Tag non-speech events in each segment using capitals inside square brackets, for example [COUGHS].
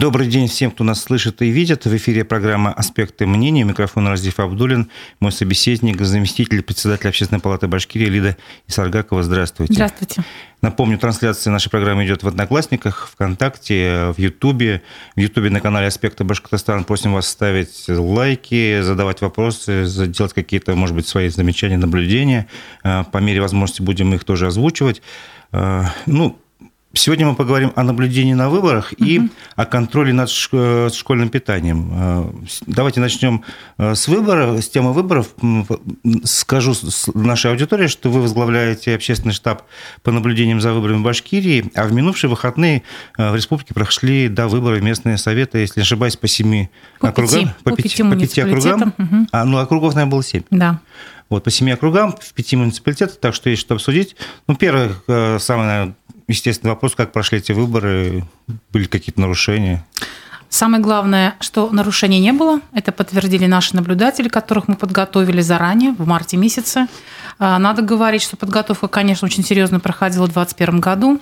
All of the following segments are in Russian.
Добрый день всем, кто нас слышит и видит. В эфире программа «Аспекты мнений». Микрофон Раздев Абдулин. Мой собеседник, заместитель председателя Общественной палаты Башкирии Лида Исаргакова. Здравствуйте. Здравствуйте. Напомню, трансляция нашей программы идет в Одноклассниках, ВКонтакте, в Ютубе. В Ютубе на канале «Аспекты Башкортостана». Просим вас ставить лайки, задавать вопросы, делать какие-то, может быть, свои замечания, наблюдения. Э, по мере возможности будем их тоже озвучивать. Э, ну, Сегодня мы поговорим о наблюдении на выборах угу. и о контроле над э, школьным питанием. Э, давайте начнем э, с выбора, с темы выборов. Скажу нашей аудитории, что вы возглавляете общественный штаб по наблюдениям за выборами в Башкирии, а в минувшие выходные в республике прошли до выборов местные советы, если не ошибаюсь, по семи по округам. Пяти, по, по, пяти, по пяти округам. Угу. А, ну, округов, наверное, было семь. Да. Вот, по семи округам, в пяти муниципалитетах, так что есть что обсудить. Ну, первое, самое, наверное, естественный вопрос, как прошли эти выборы, были какие-то нарушения? Самое главное, что нарушений не было. Это подтвердили наши наблюдатели, которых мы подготовили заранее, в марте месяце. А, надо говорить, что подготовка, конечно, очень серьезно проходила в 2021 году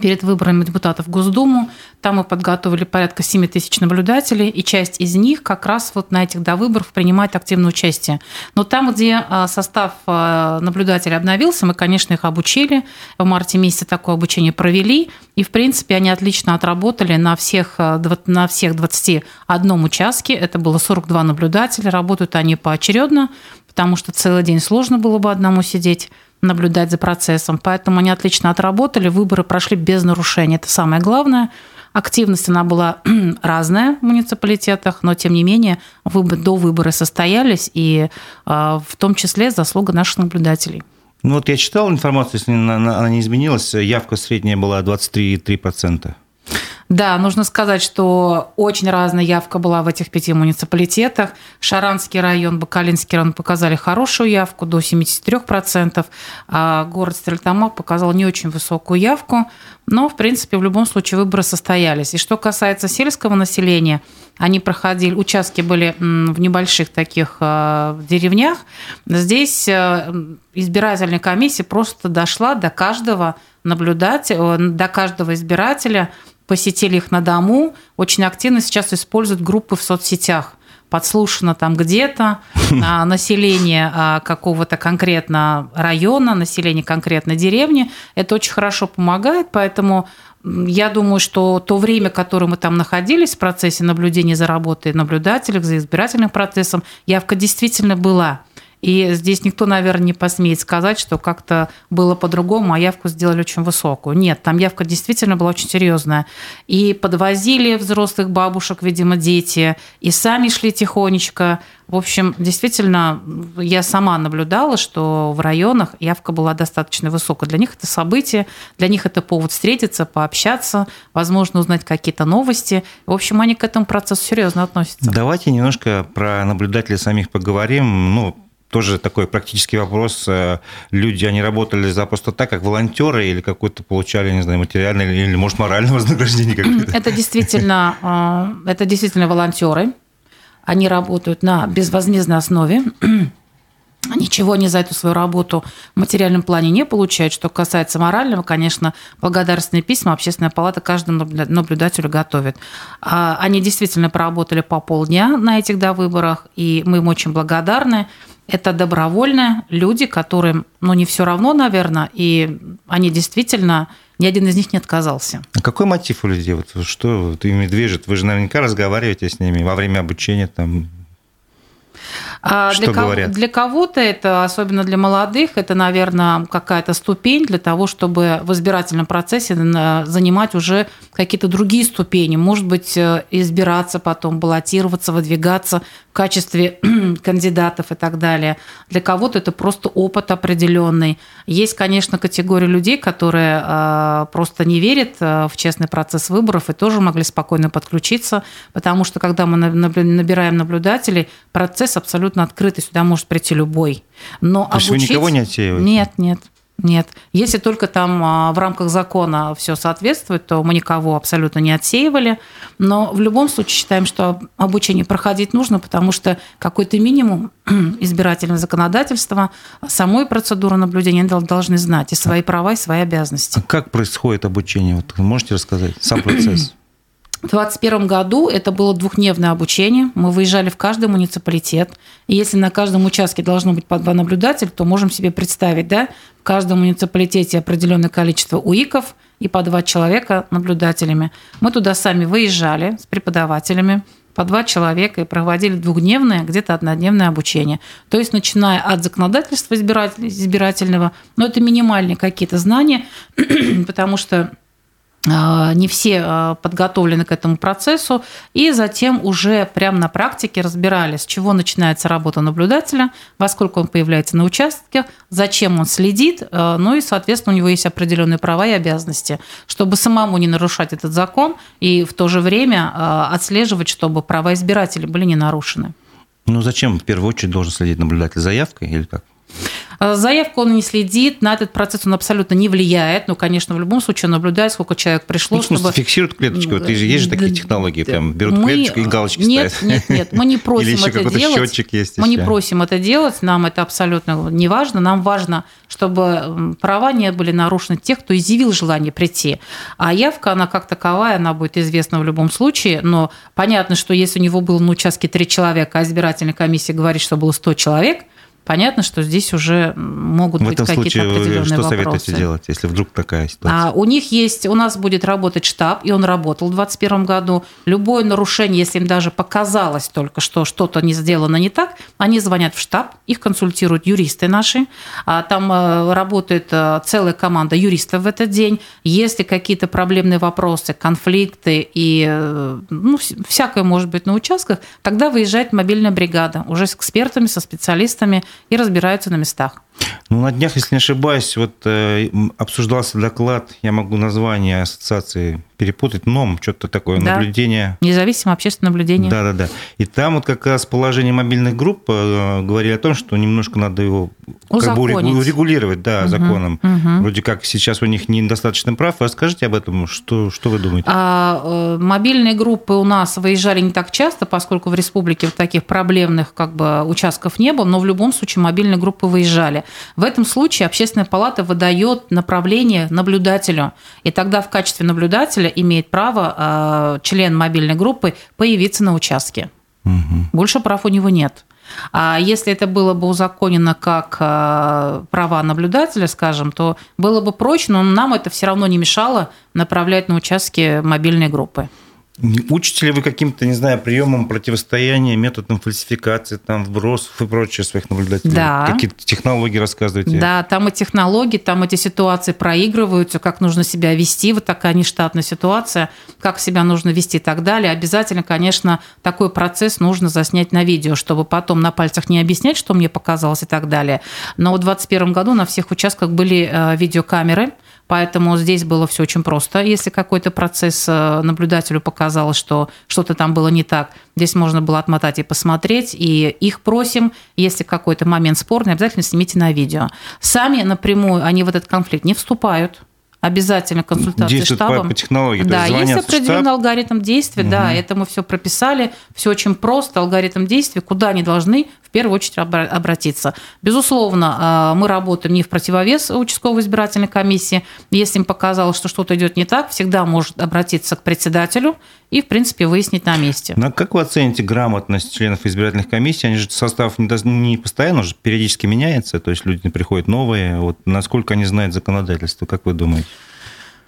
перед выборами депутатов в Госдуму. Там мы подготовили порядка 7 тысяч наблюдателей, и часть из них как раз вот на этих до выборов принимает активное участие. Но там, где а, состав а, наблюдателей обновился, мы, конечно, их обучили. В марте месяце такое обучение провели, и, в принципе, они отлично отработали на всех, а, на всех 21 участке. Это было 42 наблюдателя, работают они поочередно, потому что целый день сложно было бы одному сидеть наблюдать за процессом. Поэтому они отлично отработали, выборы прошли без нарушений. Это самое главное. Активность она была [CLEARS THROAT] разная в муниципалитетах, но тем не менее до выборы состоялись, и а, в том числе заслуга наших наблюдателей. Ну вот я читал информацию, если она не изменилась, явка средняя была 23,3%. Да, нужно сказать, что очень разная явка была в этих пяти муниципалитетах. Шаранский район, Бакалинский район показали хорошую явку, до 73%, а город Стрельтамак показал не очень высокую явку. Но, в принципе, в любом случае выборы состоялись. И что касается сельского населения, они проходили, участки были в небольших таких э, деревнях. Здесь э, избирательная комиссия просто дошла до каждого наблюдателя, до каждого избирателя посетили их на дому, очень активно сейчас используют группы в соцсетях подслушано там где-то [LAUGHS] а, население а, какого-то конкретно района, население конкретной деревни. Это очень хорошо помогает, поэтому я думаю, что то время, которое мы там находились в процессе наблюдения за работой наблюдателей, за избирательным процессом, явка действительно была. И здесь никто, наверное, не посмеет сказать, что как-то было по-другому, а явку сделали очень высокую. Нет, там явка действительно была очень серьезная. И подвозили взрослых бабушек, видимо, дети, и сами шли тихонечко. В общем, действительно, я сама наблюдала, что в районах явка была достаточно высокая. Для них это событие, для них это повод встретиться, пообщаться, возможно, узнать какие-то новости. В общем, они к этому процессу серьезно относятся. Давайте немножко про наблюдателей самих поговорим. Ну, тоже такой практический вопрос. Э, люди, они работали за просто так, как волонтеры, или какое-то получали, не знаю, материальное или, может, моральное [LAUGHS] вознаграждение какое-то? Это действительно, э, это действительно волонтеры. Они работают на безвозмездной основе. [CLEARS THROAT] Ничего они за эту свою работу в материальном плане не получают. Что касается морального, конечно, благодарственные письма Общественная палата каждому наблюдателю готовит. А, они действительно проработали по полдня на этих да, выборах, и мы им очень благодарны. Это добровольные люди, которым, ну, не все равно, наверное, и они действительно, ни один из них не отказался. А какой мотив у людей? Вот что вот ими движет? Вы же наверняка разговариваете с ними во время обучения, там, а что для, говорят? для кого-то это, особенно для молодых, это, наверное, какая-то ступень для того, чтобы в избирательном процессе занимать уже какие-то другие ступени. Может быть, э, избираться потом, баллотироваться, выдвигаться в качестве [CLEARS THROAT] кандидатов и так далее. Для кого-то это просто опыт определенный. Есть, конечно, категория людей, которые э, просто не верят э, в честный процесс выборов и тоже могли спокойно подключиться, потому что когда мы набираем наблюдателей, процесс абсолютно открытый, сюда может прийти любой. Но То обучить... есть вы никого не отсеиваете? Нет, нет. Нет. Если только там а, в рамках закона все соответствует, то мы никого абсолютно не отсеивали. Но в любом случае считаем, что обучение проходить нужно, потому что какой-то минимум [CLEARS THROAT] избирательного законодательства, самой процедуры наблюдения должны знать и свои права, и свои обязанности. А как происходит обучение? Вот можете рассказать сам процесс? [CLEARS THROAT] В 2021 году это было двухдневное обучение. Мы выезжали в каждый муниципалитет. И если на каждом участке должно быть по два наблюдателя, то можем себе представить, да, в каждом муниципалитете определенное количество УИКов и по два человека наблюдателями. Мы туда сами выезжали с преподавателями, по два человека и проводили двухдневное, где-то однодневное обучение. То есть, начиная от законодательства избирательного, но это минимальные какие-то знания, [CLEARS THROAT] потому что не все а, подготовлены к этому процессу, и затем уже прямо на практике разбирали, с чего начинается работа наблюдателя, во сколько он появляется на участке, зачем он следит, а, ну и, соответственно, у него есть определенные права и обязанности, чтобы самому не нарушать этот закон и в то же время отслеживать, чтобы права избирателей были не нарушены. Ну зачем в первую очередь должен следить наблюдатель заявкой или как? Э, заявку он не следит, на этот процесс он абсолютно не влияет. Ну, конечно, в любом случае наблюдает, сколько человек пришло. Ну, чтобы... фиксируют клеточку. Вот, есть же такие технологии, прям берут мы... клеточку и галочки нет, ставят. Нет, нет, мы не просим Или это делать. счетчик есть мы не просим это делать, нам это абсолютно не важно. Нам важно, чтобы права не были нарушены тех, кто изъявил желание прийти. А явка, она как таковая, она будет известна в любом случае, но понятно, что если у него было на участке три человека, а избирательная комиссия говорит, что было 100 человек – понятно, что здесь уже могут быть какие-то определенные что вопросы. советуете делать, если вдруг такая ситуация? А у них есть, у нас будет работать штаб, и он работал в 2021 году. Любое нарушение, если им даже показалось только, что что-то не сделано не так, они звонят в штаб, их консультируют юристы наши. А там э, работает э, целая команда юристов в этот день. Если какие-то проблемные вопросы, конфликты и э, ну, всякое может быть на участках, тогда выезжает мобильная бригада уже с экспертами, со специалистами, и разбираются на местах. Ну, на днях, если не ошибаюсь, вот э, обсуждался доклад, я могу название ассоциации перепутать, НОМ, что-то такое, да. наблюдение. Независимое общественное наблюдение. Да-да-да. И там вот как раз положение мобильных групп э, говорили о том, что немножко надо его как бы урегулировать, да, угу, законом. Угу. Вроде как сейчас у них недостаточно прав. Расскажите об этом, что, что вы думаете? А, э, мобильные группы у нас выезжали не так часто, поскольку в республике таких проблемных как бы участков не было, но в любом случае мобильные группы выезжали. В этом случае общественная палата выдает направление наблюдателю, и тогда в качестве наблюдателя имеет право э, член мобильной группы появиться на участке. Угу. Больше прав у него нет. А если это было бы узаконено как э, права наблюдателя, скажем, то было бы проще, но нам это все равно не мешало направлять на участки мобильной группы. Учите ли вы каким-то, не знаю, приемам противостояния, методам фальсификации, там, вбросов и прочее своих наблюдателей? Да. Какие-то технологии рассказываете? Да, там и технологии, там эти ситуации проигрываются, как нужно себя вести, вот такая нештатная ситуация, как себя нужно вести и так далее. Обязательно, конечно, такой процесс нужно заснять на видео, чтобы потом на пальцах не объяснять, что мне показалось и так далее. Но в 2021 году на всех участках были э, видеокамеры, Поэтому здесь было все очень просто. Если какой-то процесс э, наблюдателю показалось, что что-то там было не так, здесь можно было отмотать и посмотреть. И их просим, если какой-то момент спорный, обязательно снимите на видео. Сами напрямую они в этот конфликт не вступают обязательно консультация Действует штабом. По, по технологии. Да, есть определенный штаб. алгоритм действия, угу. да, это мы все прописали, все очень просто, алгоритм действия, куда они должны в первую очередь обратиться. Безусловно, а, мы работаем не в противовес участковой избирательной комиссии. Если им показалось, что что-то идет не так, всегда может обратиться к председателю и, в принципе, выяснить на месте. А как вы оцените грамотность членов избирательных комиссий? Они же состав не постоянно, уже периодически меняется, то есть люди приходят новые. Вот насколько они знают законодательство, как вы думаете?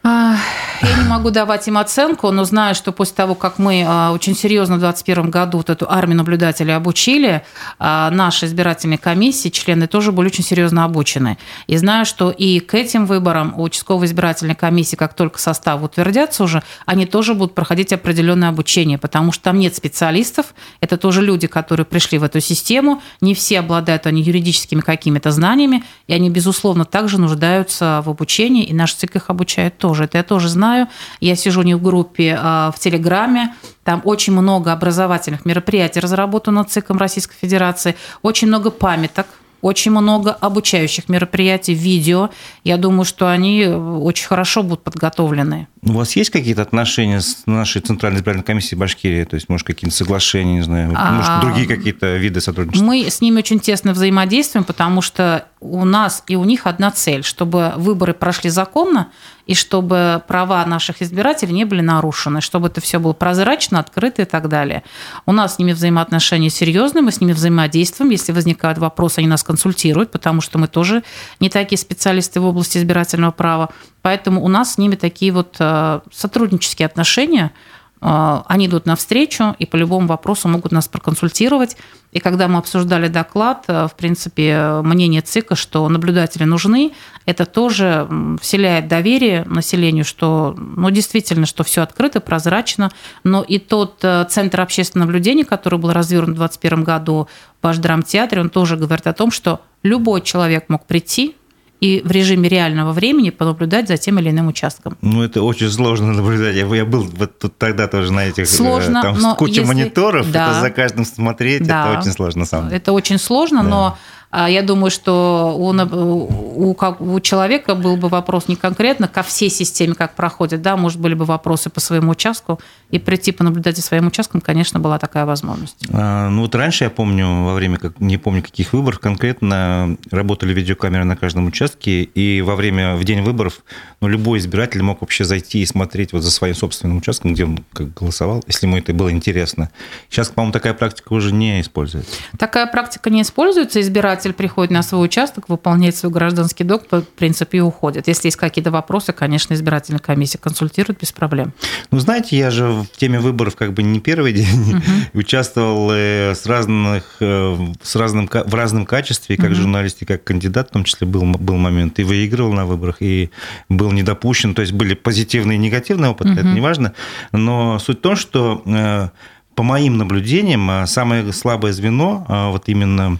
Я не могу давать им оценку, но знаю, что после того, как мы а, очень серьезно в 2021 году вот эту армию наблюдателей обучили, а, наши избирательные комиссии, члены тоже были очень серьезно обучены. И знаю, что и к этим выборам у участковой избирательной комиссии, как только состав утвердятся уже, они тоже будут проходить определенное обучение, потому что там нет специалистов, это тоже люди, которые пришли в эту систему, не все обладают они юридическими какими-то знаниями, и они, безусловно, также нуждаются в обучении, и наш ЦИК их обучает тоже тоже. Это я тоже знаю. Я сижу не в группе, а в Телеграме. Там очень много образовательных мероприятий разработано ЦИКом Российской Федерации. Очень много памяток очень много обучающих мероприятий, видео. Я думаю, что они очень хорошо будут подготовлены. У вас есть какие-то отношения с нашей Центральной избирательной комиссией Башкирии? То есть, может, какие-то соглашения, не знаю, может, а, другие какие-то виды сотрудничества? Мы с ними очень тесно взаимодействуем, потому что у нас и у них одна цель, чтобы выборы прошли законно и чтобы права наших избирателей не были нарушены, чтобы это все было прозрачно, открыто и так далее. У нас с ними взаимоотношения серьезные, мы с ними взаимодействуем. Если возникают вопросы, они нас консультируют, потому что мы тоже не такие специалисты в области избирательного права. Поэтому у нас с ними такие вот э, сотруднические отношения – они идут навстречу и по любому вопросу могут нас проконсультировать. И когда мы обсуждали доклад, э, в принципе, мнение ЦИКа, что наблюдатели нужны, это тоже вселяет доверие населению, что ну, действительно, что все открыто, прозрачно. Но и тот э, центр общественного наблюдения, который был развернут в 2021 году в Башдрамтеатре, он тоже говорит о том, что любой человек мог прийти, и в режиме реального времени понаблюдать за тем или иным участком. Ну, это очень сложно [LAUGHS] наблюдать. Я, я был вот тут тогда тоже на этих... Э, сложно, там но куча если... мониторов, да. это за каждым смотреть, да. это очень сложно, на самом деле. Это очень сложно, да. но я думаю, что у, у, у человека был бы вопрос не конкретно ко всей системе, как проходит, да, может, были бы вопросы по своему участку, и прийти понаблюдать за своим участком, конечно, была такая возможность. А, ну вот раньше, я помню, во время, не помню каких выборов конкретно, работали видеокамеры на каждом участке, и во время, в день выборов, ну, любой избиратель мог вообще зайти и смотреть вот за своим собственным участком, где он как голосовал, если ему это было интересно. Сейчас, по-моему, такая практика уже не используется. Такая практика не используется, избиратель избиратель приходит на свой участок, выполняет свой гражданский долг, в принципе, и уходит. Если есть какие-то вопросы, конечно, избирательная комиссия консультирует без проблем. Ну, знаете, я же в теме выборов как бы не первый день угу. [LAUGHS] участвовал э, с разных, э, с разным, в разном качестве, как угу. журналист и как кандидат, в том числе был, был момент, и выигрывал на выборах, и был недопущен, то есть были позитивные и негативные опыты, угу. это не важно, но суть в том, что э, по моим наблюдениям, самое слабое звено, вот именно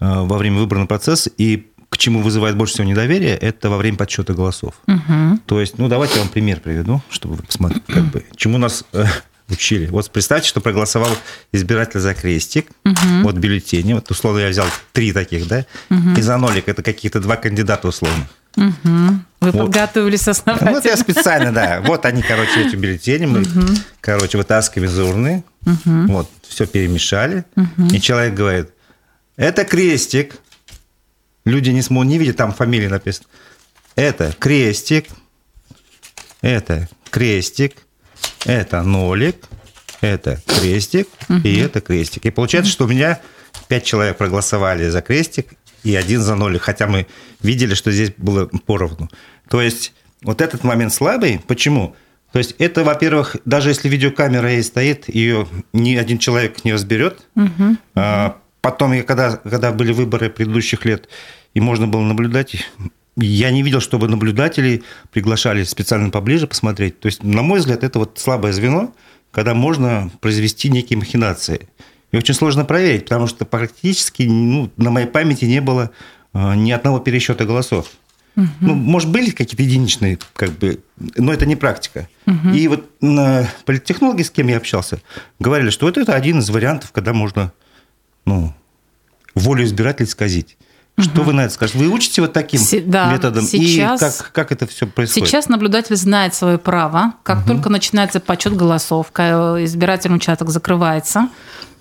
во время выборного процесса, и к чему вызывает больше всего недоверие, это во время подсчета голосов. Угу. То есть, ну, давайте я вам пример приведу, чтобы вы посмотрели, как бы, чему нас э, учили. Вот представьте, что проголосовал избиратель за крестик, угу. вот бюллетени, вот условно я взял три таких, да, угу. и за нолик это какие-то два кандидата условно. Угу. Вы вот. подготовились основательно. Вот я специально, да. Вот они, короче, эти бюллетени мы, угу. короче, вытаскиваем из урны, угу. вот, все перемешали, угу. и человек говорит, это крестик. Люди не смогут, не видят, там фамилия написана. Это крестик. Это крестик. Это нолик. Это крестик. Угу. И это крестик. И получается, что у меня пять человек проголосовали за крестик и один за нолик. Хотя мы видели, что здесь было поровну. То есть вот этот момент слабый. Почему? То есть это, во-первых, даже если видеокамера есть стоит, ее ни один человек не разберет. Угу. А, Потом, я, когда, когда были выборы предыдущих лет, и можно было наблюдать, я не видел, чтобы наблюдатели приглашали специально поближе посмотреть. То есть, на мой взгляд, это вот слабое звено, когда можно произвести некие махинации. И очень сложно проверить, потому что практически ну, на моей памяти не было э, ни одного пересчета голосов. Угу. Ну, может, были какие-то единичные, как бы, но это не практика. Угу. И вот политтехнологи, с кем я общался, говорили, что вот это один из вариантов, когда можно ну, волю избирателей сказить. Что угу. вы на это скажете? Вы учите вот таким Се- да, методом? Сейчас, и как, как это все происходит? Сейчас наблюдатель знает свое право. Как угу. только начинается подсчет голосов, избирательный участок закрывается,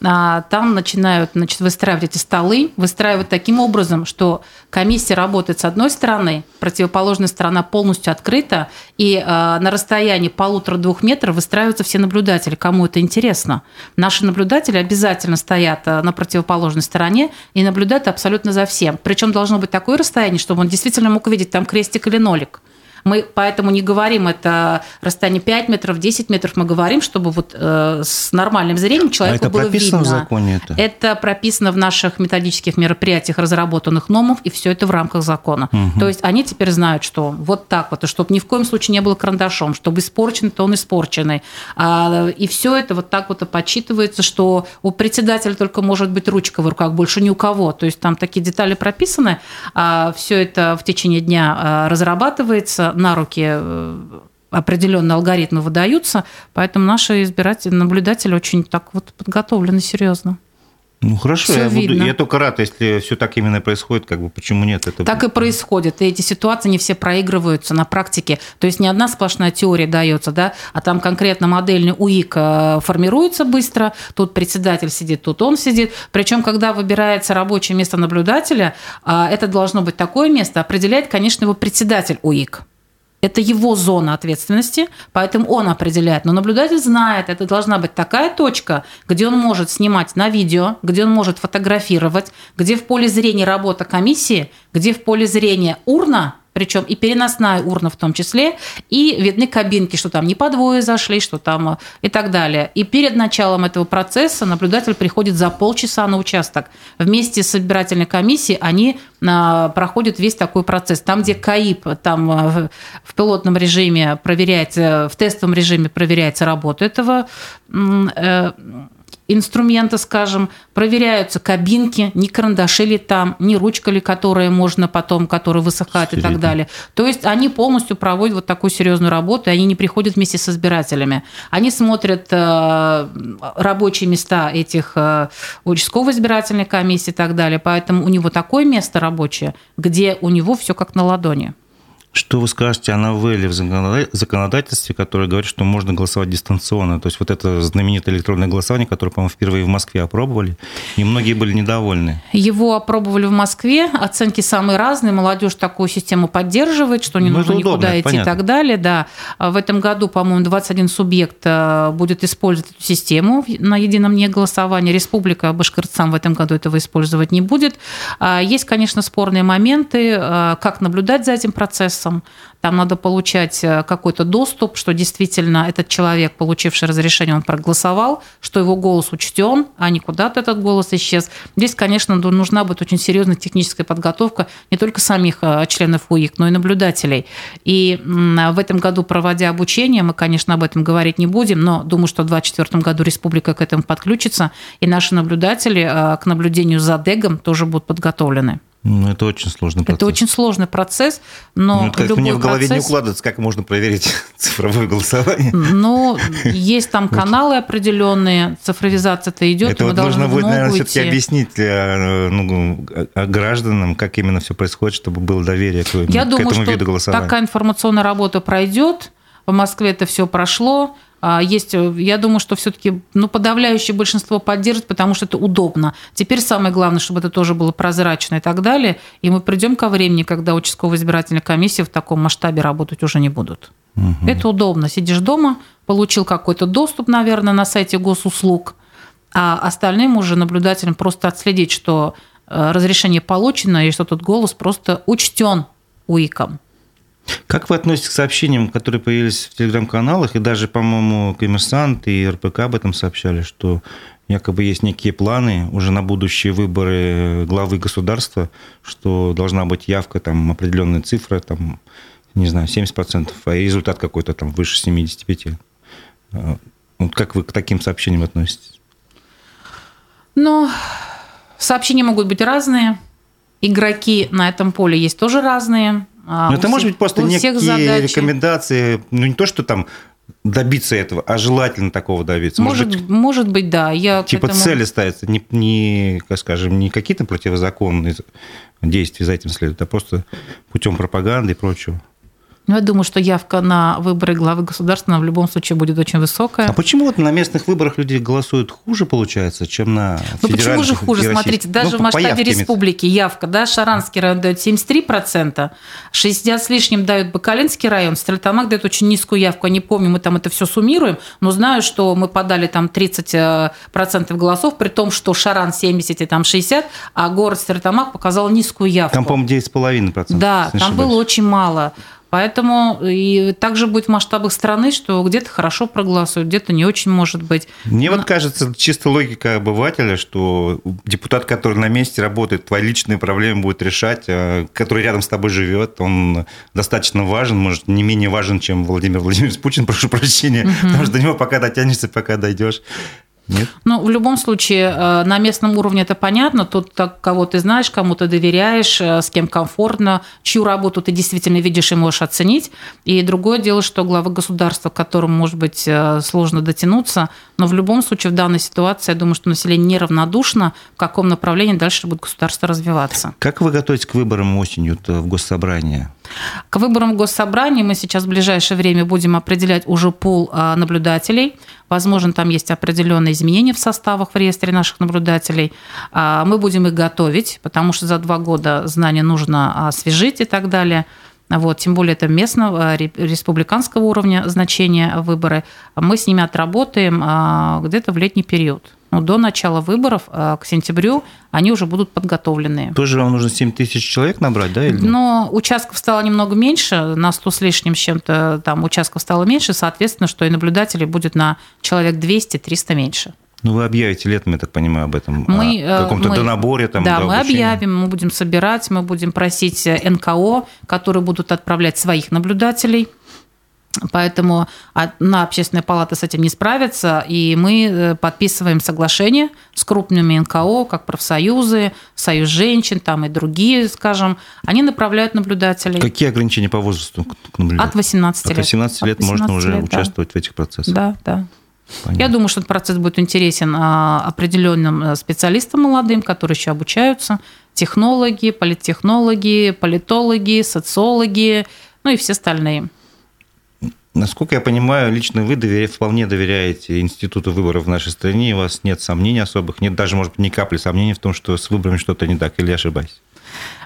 а, там начинают значит, выстраивать эти столы, выстраивать таким образом, что комиссия работает с одной стороны, противоположная сторона полностью открыта, и а, на расстоянии полутора-двух метров выстраиваются все наблюдатели, кому это интересно. Наши наблюдатели обязательно стоят а, на противоположной стороне и наблюдают абсолютно за всем. Причем должно быть такое расстояние, чтобы он действительно мог видеть там крестик или нолик. Мы поэтому не говорим это расстояние 5 метров, 10 метров. Мы говорим, чтобы вот э, с нормальным зрением человеку а это было прописано видно. в законе это? Это прописано в наших методических мероприятиях, разработанных НОМов, и все это в рамках закона. Угу. То есть они теперь знают, что вот так вот, и чтобы ни в коем случае не было карандашом, чтобы испорчен, то он испорченный. А, и все это вот так вот подсчитывается, что у председателя только может быть ручка в руках, больше ни у кого. То есть там такие детали прописаны, а все это в течение дня а, разрабатывается, на руки э, определенные алгоритмы выдаются, поэтому наши избиратели, наблюдатели очень так вот подготовлены серьезно. Ну хорошо, я, буду, я только рад, если все так именно происходит, как бы почему нет? Это... Так и происходит. И эти ситуации не все проигрываются на практике. То есть не одна сплошная теория дается, да, а там конкретно модельный УИК э, формируется быстро, тут председатель сидит, тут он сидит. Причем, когда выбирается рабочее место наблюдателя, а, это должно быть такое место, определяет, конечно, его председатель УИК. Это его зона ответственности, поэтому он определяет. Но наблюдатель знает, это должна быть такая точка, где он может снимать на видео, где он может фотографировать, где в поле зрения работа комиссии, где в поле зрения урна, причем и переносная урна в том числе, и видны кабинки, что там не по двое зашли, что там э, и так далее. И перед началом этого процесса наблюдатель приходит за полчаса на участок. Вместе с избирательной комиссией они э, проходят весь такой процесс. Там, где КАИП, там э, в пилотном режиме проверяется, в тестовом режиме проверяется работа этого инструмента, скажем, проверяются кабинки, не карандаши ли там, не ручка ли, которая можно потом, которая высыхает Серьезно? и так далее. То есть они полностью проводят вот такую серьезную работу, и они не приходят вместе с избирателями. Они смотрят э, рабочие места этих э, участковой избирательной комиссии и так далее, поэтому у него такое место рабочее, где у него все как на ладони. Что вы скажете о новелле в законодательстве, которое говорит, что можно голосовать дистанционно? То есть вот это знаменитое электронное голосование, которое, по-моему, впервые в Москве опробовали, и многие были недовольны. Его опробовали в Москве, оценки самые разные, молодежь такую систему поддерживает, что не ну, нужно никуда удобно, идти и так далее. Да. В этом году, по-моему, 21 субъект э, будет использовать эту систему на едином не голосовании. Республика Башкортостан в этом году этого использовать не будет. А, есть, конечно, спорные моменты, э, как наблюдать за этим процессом, процессом. Там надо получать э, какой-то доступ, что действительно этот человек, получивший разрешение, он проголосовал, что его голос учтен, а не куда-то этот голос исчез. Здесь, конечно, нужна будет очень серьезная техническая подготовка не только самих э, членов УИК, но и наблюдателей. И в этом году, проводя обучение, мы, конечно, об этом говорить не будем, но думаю, что в 2024 году республика к этому подключится, и наши наблюдатели э, к наблюдению за ДЭГом тоже будут подготовлены. Ну, это очень сложный процесс. Это очень сложный процесс, но ну, это любой мне в голове процесс... не укладывается, как можно проверить [LAUGHS] цифровое голосование. Ну, [LAUGHS] есть там каналы определенные, цифровизация-то идет. Это вот нужно будет, наверное, все-таки объяснить для, ну, гражданам, как именно все происходит, чтобы было доверие к, Я к думаю, этому виду голосования. Такая информационная работа пройдет. В Москве это все прошло. А, есть, э, я думаю, что все-таки ну, подавляющее большинство поддержит, потому что это удобно. Теперь самое главное, чтобы это тоже было прозрачно и так далее. И мы придем ко времени, когда участковая избирательная комиссия в таком масштабе работать уже не будут. Угу. Это удобно. Сидишь дома, получил какой-то доступ, наверное, на сайте госуслуг, а остальным уже наблюдателям просто отследить, что э, разрешение получено и что тот голос просто учтен УИКом. Как вы относитесь к сообщениям, которые появились в телеграм-каналах, и даже, по-моему, Коммерсант и РПК об этом сообщали, что якобы есть некие планы уже на будущие выборы главы государства, что должна быть явка, там, определенная цифра, там, не знаю, 70%, а результат какой-то там выше 75%. А, как вы к таким сообщениям относитесь? Ну, сообщения могут быть разные. Игроки на этом поле есть тоже разные. А, Но это всех, может быть просто некие задачи. рекомендации, ну не то, что там добиться этого, а желательно такого добиться. Может, может, может быть, да. Я типа этому... цели ставятся, не, не, как скажем, не какие-то противозаконные действия за этим следуют, а просто путем пропаганды и прочего. Ну, я думаю, что явка на выборы главы государства в любом случае будет очень высокая. А почему вот на местных выборах люди голосуют хуже, получается, чем на Ну, почему же хуже? Смотрите, даже ну, в масштабе республики явка, да, Шаранский район дает 73%, 60 с лишним дают Бакалинский район, Стрельтамак дает очень низкую явку. Я не помню, мы там это все суммируем, но знаю, что мы подали там 30% голосов, при том, что Шаран 70 и там 60, а город Стрельтамак показал низкую явку. Там, по-моему, 9,5%. Да, там было очень мало. Поэтому и также будет в масштабах страны, что где-то хорошо проголосуют, где-то не очень может быть. Мне Но... вот кажется, чисто логика обывателя, что депутат, который на месте работает, твои личные проблемы будет решать, а который рядом с тобой живет, он достаточно важен, может, не менее важен, чем Владимир Владимирович Путин, [LAUGHS] прошу прощения, угу. потому что до него пока дотянешься, пока дойдешь. Нет? Ну, в любом случае, э, на местном уровне это понятно. Тут кого ты знаешь, кому ты доверяешь, э, с кем комфортно, чью работу ты действительно видишь и можешь оценить. И другое дело, что глава государства, к которому, может быть, э, сложно дотянуться, Но в любом случае в данной ситуации, я думаю, что население неравнодушно, в каком направлении дальше будет государство развиваться. Как вы готовитесь к выборам осенью в Госсобрание? К выборам в Госсобрание мы сейчас в ближайшее время будем определять уже пул а, наблюдателей. Возможно, там есть определенные изменения в составах в реестре наших наблюдателей. А, мы будем их готовить, потому что за два года знания нужно освежить и так далее. Вот, тем более это местного, республиканского уровня значения выборы. Мы с ними отработаем а, где-то в летний период. Ну, до начала выборов, к сентябрю, они уже будут подготовлены. Тоже вам нужно 7 тысяч человек набрать, да? Или Но участков стало немного меньше, на 100 с лишним с чем-то там участков стало меньше, соответственно, что и наблюдателей будет на человек 200-300 меньше. Ну, вы объявите летом, я так понимаю, об этом, мы, о каком-то мы, донаборе там. Да, мы объявим, мы будем собирать, мы будем просить НКО, которые будут отправлять своих наблюдателей Поэтому на общественная палата с этим не справится, и мы э, подписываем соглашение с крупными НКО, как профсоюзы, Союз женщин, там и другие, скажем, они направляют наблюдателей. Какие ограничения по возрасту к наблюдателю? От 18 лет. От 18 лет 18 можно уже лет, участвовать да. в этих процессах. Да, да. Понятно. Я думаю, что этот процесс будет интересен а, определенным э, специалистам молодым, которые еще обучаются, технологи, политтехнологи, политологи, социологи, ну и все остальные. Насколько я понимаю, лично вы доверя... вполне доверяете институту выборов в нашей стране, у вас нет сомнений особых, нет даже, может быть, ни капли сомнений в том, что с выборами что-то не так, или я ошибаюсь?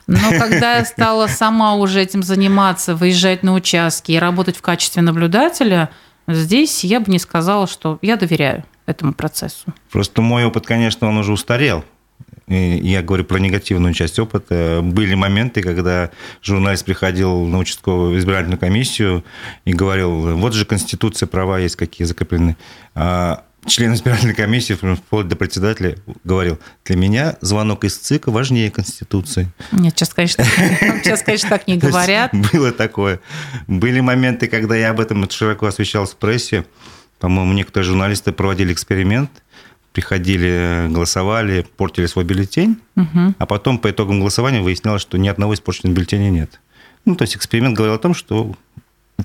Но когда я стала сама уже этим заниматься, выезжать на участки и работать в качестве наблюдателя, здесь я бы не сказала, что я доверяю этому процессу. Просто мой опыт, конечно, он уже устарел я говорю про негативную часть опыта, были моменты, когда журналист приходил на участковую избирательную комиссию и говорил, вот же Конституция, права есть какие закреплены. А член избирательной комиссии, вплоть до председателя, говорил, для меня звонок из ЦИК важнее Конституции. Нет, сейчас, конечно, [LAUGHS] сейчас, конечно так не говорят. Было такое. Были моменты, когда я об этом широко освещал в прессе. По-моему, некоторые журналисты проводили эксперимент – приходили, голосовали, портили свой бюллетень, угу. а потом по итогам голосования выяснялось, что ни одного испорченного бюллетеня нет. Ну, то есть эксперимент говорил о том, что,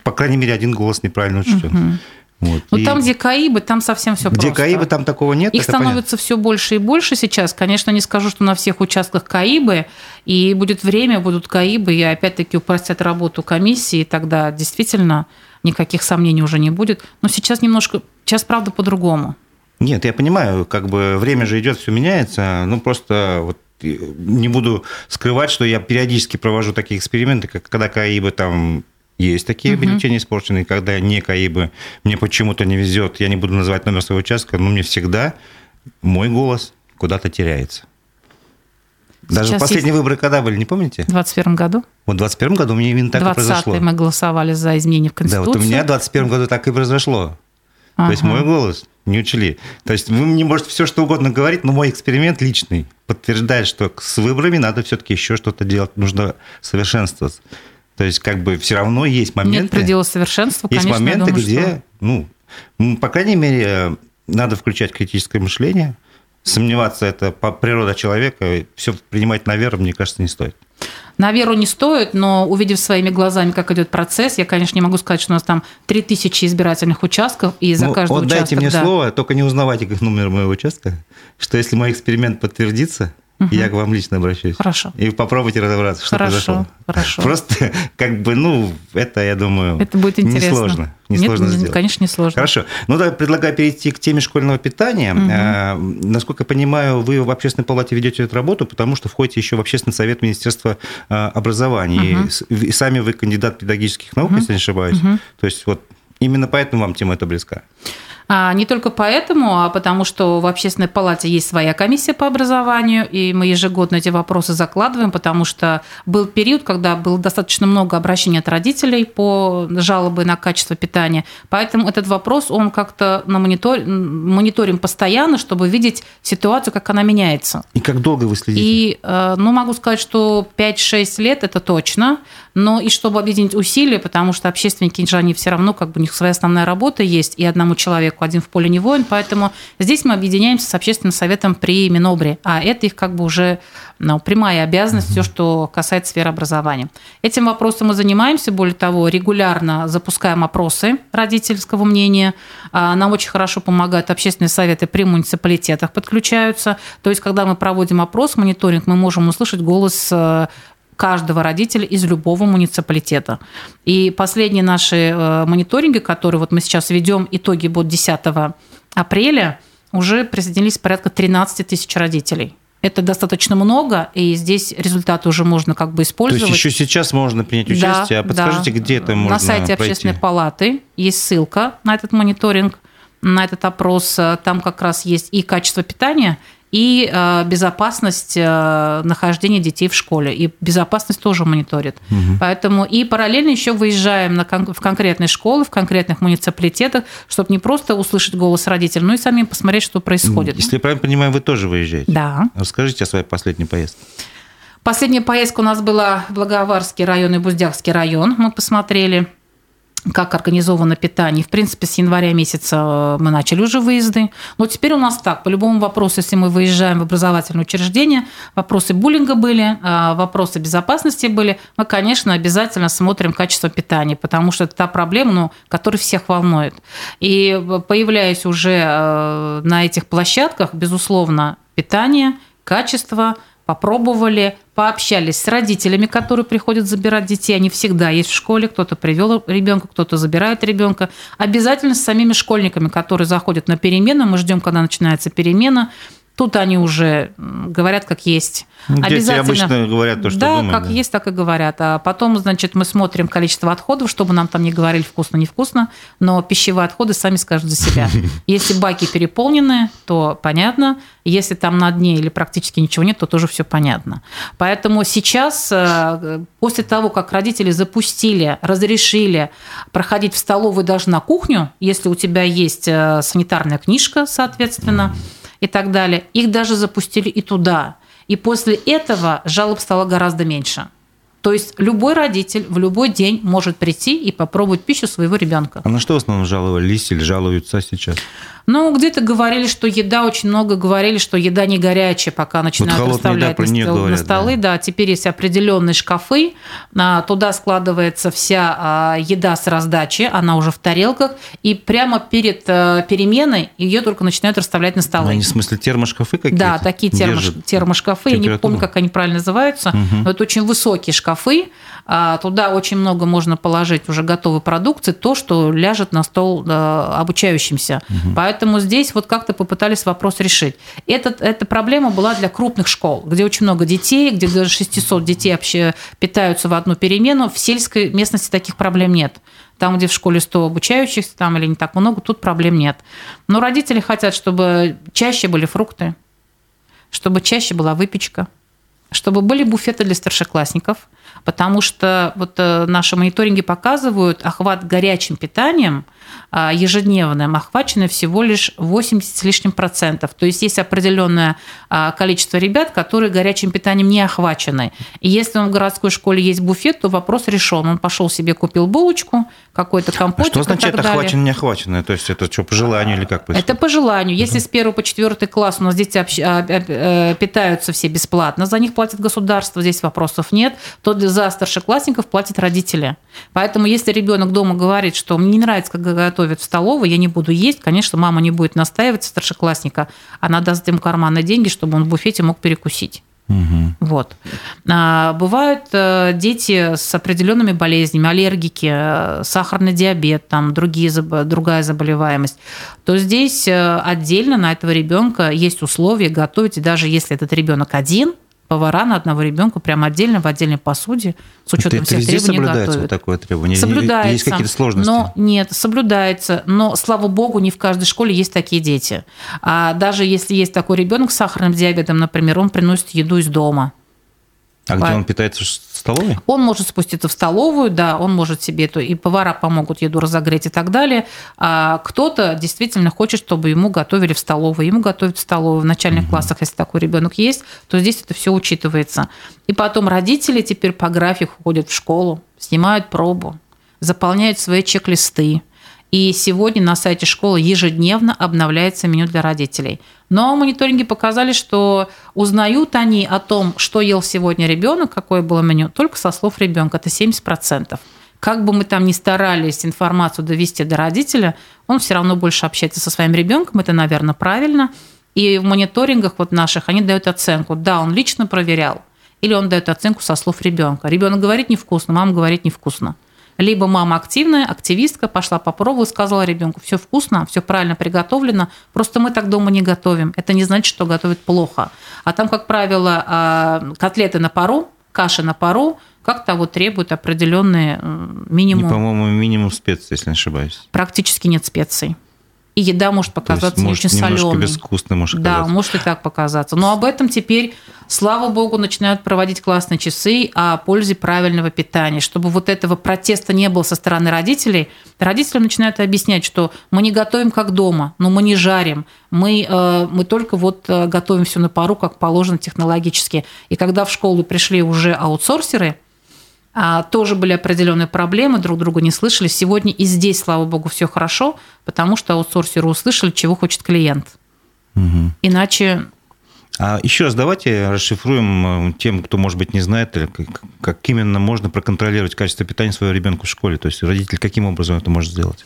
по крайней мере, один голос неправильно учтен. Угу. Вот. Ну, и там, где КАИБы, там совсем все где просто. Где КАИБы, там такого нет. Их становится понятно. все больше и больше сейчас. Конечно, не скажу, что на всех участках КАИБы, и будет время, будут КАИБы, и опять-таки упростят работу комиссии, и тогда действительно никаких сомнений уже не будет. Но сейчас немножко, сейчас, правда, по-другому. Нет, я понимаю, как бы время же идет, все меняется. Ну, просто вот не буду скрывать, что я периодически провожу такие эксперименты, как когда КАИБы там есть такие угу. бюллетени испорченные, когда не КАИБы, мне почему-то не везет, я не буду называть номер своего участка, но мне всегда мой голос куда-то теряется. Даже Сейчас последние есть... выборы когда были, не помните? В 2021 году. Вот в 2021 году у меня именно так и произошло. мы голосовали за изменение в Конституцию. Да, вот у меня в 2021 году так и произошло. Ага. То есть мой голос не учли. То есть вы мне можете все что угодно говорить, но мой эксперимент личный подтверждает, что с выборами надо все-таки еще что-то делать, нужно совершенствоваться. То есть как бы все равно есть моменты... Нет предела совершенства, Есть конечно, моменты, думаю, где, что... ну, по крайней мере, надо включать критическое мышление, сомневаться это природа человека, все принимать на веру, мне кажется, не стоит. На веру не стоит, но увидев своими глазами, как идет процесс, я, конечно, не могу сказать, что у нас там 3000 избирательных участков, и за ну, каждый вот участок... дайте мне да. слово, только не узнавайте [LAUGHS] номер моего участка, что если мой эксперимент подтвердится, Угу. Я к вам лично обращаюсь. Хорошо. И попробуйте разобраться, что хорошо, произошло. Хорошо. Просто, как бы, ну, это, я думаю, это будет интересно. несложно. Несложно Нет, сделать. конечно, не сложно. Хорошо. Ну, да, предлагаю перейти к теме школьного питания. Угу. А, насколько я понимаю, вы в общественной палате ведете эту работу, потому что входите еще в общественный совет Министерства а, образования. Угу. И, и сами вы кандидат педагогических наук, угу. если не ошибаюсь. Угу. То есть вот именно поэтому вам тема эта близка. А не только поэтому, а потому что в общественной палате есть своя комиссия по образованию, и мы ежегодно эти вопросы закладываем, потому что был период, когда было достаточно много обращений от родителей по жалобы на качество питания. Поэтому этот вопрос, он как-то на монитор... мониторим постоянно, чтобы видеть ситуацию, как она меняется. И как долго вы следите? И, э, ну, могу сказать, что 5-6 лет – это точно. Но и чтобы объединить усилия, потому что общественники же они все равно, как бы у них своя основная работа есть, и одному человеку один в поле не воин, поэтому здесь мы объединяемся с общественным советом при Минобре, а это их как бы уже ну, прямая обязанность, все, что касается сферы образования. Этим вопросом мы занимаемся, более того, регулярно запускаем опросы родительского мнения. А, нам очень хорошо помогают общественные советы при муниципалитетах, подключаются. То есть, когда мы проводим опрос, мониторинг, мы можем услышать голос э, каждого родителя из любого муниципалитета. И последние наши э, мониторинги, которые вот мы сейчас ведем, итоги будут 10 апреля, уже присоединились порядка 13 тысяч родителей. Это достаточно много, и здесь результаты уже можно как бы использовать. То есть еще сейчас можно принять участие, да, а подскажите, да. где это можно На сайте пройти? общественной палаты есть ссылка на этот мониторинг, на этот опрос. Там как раз есть и качество питания, и э, безопасность э, нахождения детей в школе. И безопасность тоже мониторит. Угу. Поэтому и параллельно еще выезжаем на, в конкретные школы, в конкретных муниципалитетах, чтобы не просто услышать голос родителей, но и самим посмотреть, что происходит. Если я правильно понимаю, вы тоже выезжаете? Да. Расскажите о своей последней поездке. Последняя поездка у нас была Благоварский район и Буздякский район. Мы посмотрели как организовано питание. В принципе, с января месяца э, мы начали уже выезды. Но теперь у нас так, по любому вопросу, если мы выезжаем в образовательное учреждение, вопросы буллинга были, э, вопросы безопасности были, мы, конечно, обязательно смотрим качество питания, потому что это та проблема, ну, которая всех волнует. И появляясь уже э, на этих площадках, безусловно, питание, качество – попробовали, пообщались с родителями, которые приходят забирать детей. Они всегда есть в школе. Кто-то привел ребенка, кто-то забирает ребенка. Обязательно с самими школьниками, которые заходят на перемену. Мы ждем, когда начинается перемена. Тут они уже говорят, как есть. Ну, дети Обязательно... обычно говорят то, что да, думают. как да. есть, так и говорят. А потом, значит, мы смотрим количество отходов, чтобы нам там не говорили вкусно, невкусно, но пищевые отходы сами скажут за себя. [LAUGHS] Если баки переполнены, то понятно. Если там на дне или практически ничего нет, то тоже все понятно. Поэтому сейчас, э, после того, как родители запустили, разрешили проходить в столовую даже на кухню, если у тебя есть э, санитарная книжка, соответственно, и так далее. Их даже запустили и туда. И после этого жалоб стало гораздо меньше. То есть любой родитель в любой день может прийти и попробовать пищу своего ребенка. А на что в основном жаловались или жалуются сейчас? Ну, где-то говорили, что еда, очень много говорили, что еда не горячая, пока начинают вот расставлять на, стол, говорят, на столы. Да. да, теперь есть определенные шкафы, а, туда складывается вся а, еда с раздачи, она уже в тарелках, и прямо перед а, переменой ее только начинают расставлять на столы. Они, в смысле, термошкафы какие-то? Да, такие термош, термошкафы, я не помню, как они правильно называются, угу. но это очень высокие шкафы, туда очень много можно положить уже готовой продукции, то, что ляжет на стол обучающимся. Угу. Поэтому Поэтому здесь вот как-то попытались вопрос решить. Этот, эта проблема была для крупных школ, где очень много детей, где даже 600 детей вообще питаются в одну перемену. В сельской местности таких проблем нет. Там, где в школе 100 обучающихся, там или не так много, тут проблем нет. Но родители хотят, чтобы чаще были фрукты, чтобы чаще была выпечка, чтобы были буфеты для старшеклассников, потому что вот э, наши мониторинги показывают охват горячим питанием ежедневным охвачены всего лишь 80 с лишним процентов. То есть есть определенное а, количество ребят, которые горячим питанием не охвачены. И если в городской школе есть буфет, то вопрос решен. Он пошел себе, купил булочку, какой-то компотик. А что значит охвачено, не охвачено? То есть это что, по желанию или как происходит? Это по желанию. Если с 1 по 4 класс у нас дети э, питаются все бесплатно, за них платит государство, здесь вопросов нет, то за старшеклассников платят родители. Поэтому если ребенок дома говорит, что мне не нравится, как готовят в столовой, я не буду есть, конечно, мама не будет настаивать старшеклассника, она даст ему карманные деньги, чтобы он в буфете мог перекусить. Угу. Вот. А, бывают э, дети с определенными болезнями, аллергики, э, сахарный диабет, там другие, другая заболеваемость. То здесь э, отдельно на этого ребенка есть условия готовить, даже если этот ребенок один, повара на одного ребенка прямо отдельно в отдельной посуде с учетом это, всех это требований соблюдается готовят. вот такое требование? Соблюдается. Есть какие-то сложности? Но нет, соблюдается. Но, слава богу, не в каждой школе есть такие дети. А даже если есть такой ребенок с сахарным диабетом, например, он приносит еду из дома. А где он питается в столовой? Он может спуститься в столовую, да, он может себе эту, и повара помогут еду разогреть и так далее. А кто-то действительно хочет, чтобы ему готовили в столовой. Ему готовят в столовой. В начальных угу. классах, если такой ребенок есть, то здесь это все учитывается. И потом родители теперь по графику ходят в школу, снимают пробу, заполняют свои чек-листы и сегодня на сайте школы ежедневно обновляется меню для родителей. Но мониторинги показали, что узнают они о том, что ел сегодня ребенок, какое было меню, только со слов ребенка. Это 70%. Как бы мы там ни старались информацию довести до родителя, он все равно больше общается со своим ребенком. Это, наверное, правильно. И в мониторингах вот наших они дают оценку. Да, он лично проверял. Или он дает оценку со слов ребенка. Ребенок говорит невкусно, мама говорит невкусно. Либо мама активная, активистка, пошла попробовала, сказала ребенку, все вкусно, все правильно приготовлено, просто мы так дома не готовим. Это не значит, что готовят плохо. А там, как правило, а, котлеты на пару, каша на пару, как того требуют определенные минимум. И, по-моему, минимум специй, если не ошибаюсь. Практически нет специй и еда может показаться не очень соленой. безвкусной может Да, может и так показаться. Но об этом теперь, слава богу, начинают проводить классные часы о пользе правильного питания. Чтобы вот этого протеста не было со стороны родителей, родители начинают объяснять, что мы не готовим как дома, но мы не жарим, мы, э, мы только вот э, готовим все на пару, как положено технологически. И когда в школу пришли уже аутсорсеры – тоже были определенные проблемы, друг друга не слышали. Сегодня и здесь, слава богу, все хорошо, потому что аутсорсеры услышали, чего хочет клиент. Угу. Иначе а еще раз давайте расшифруем э, тем, кто, может быть, не знает, как именно можно проконтролировать качество питания своего ребенка в школе. То есть родитель каким образом это может сделать?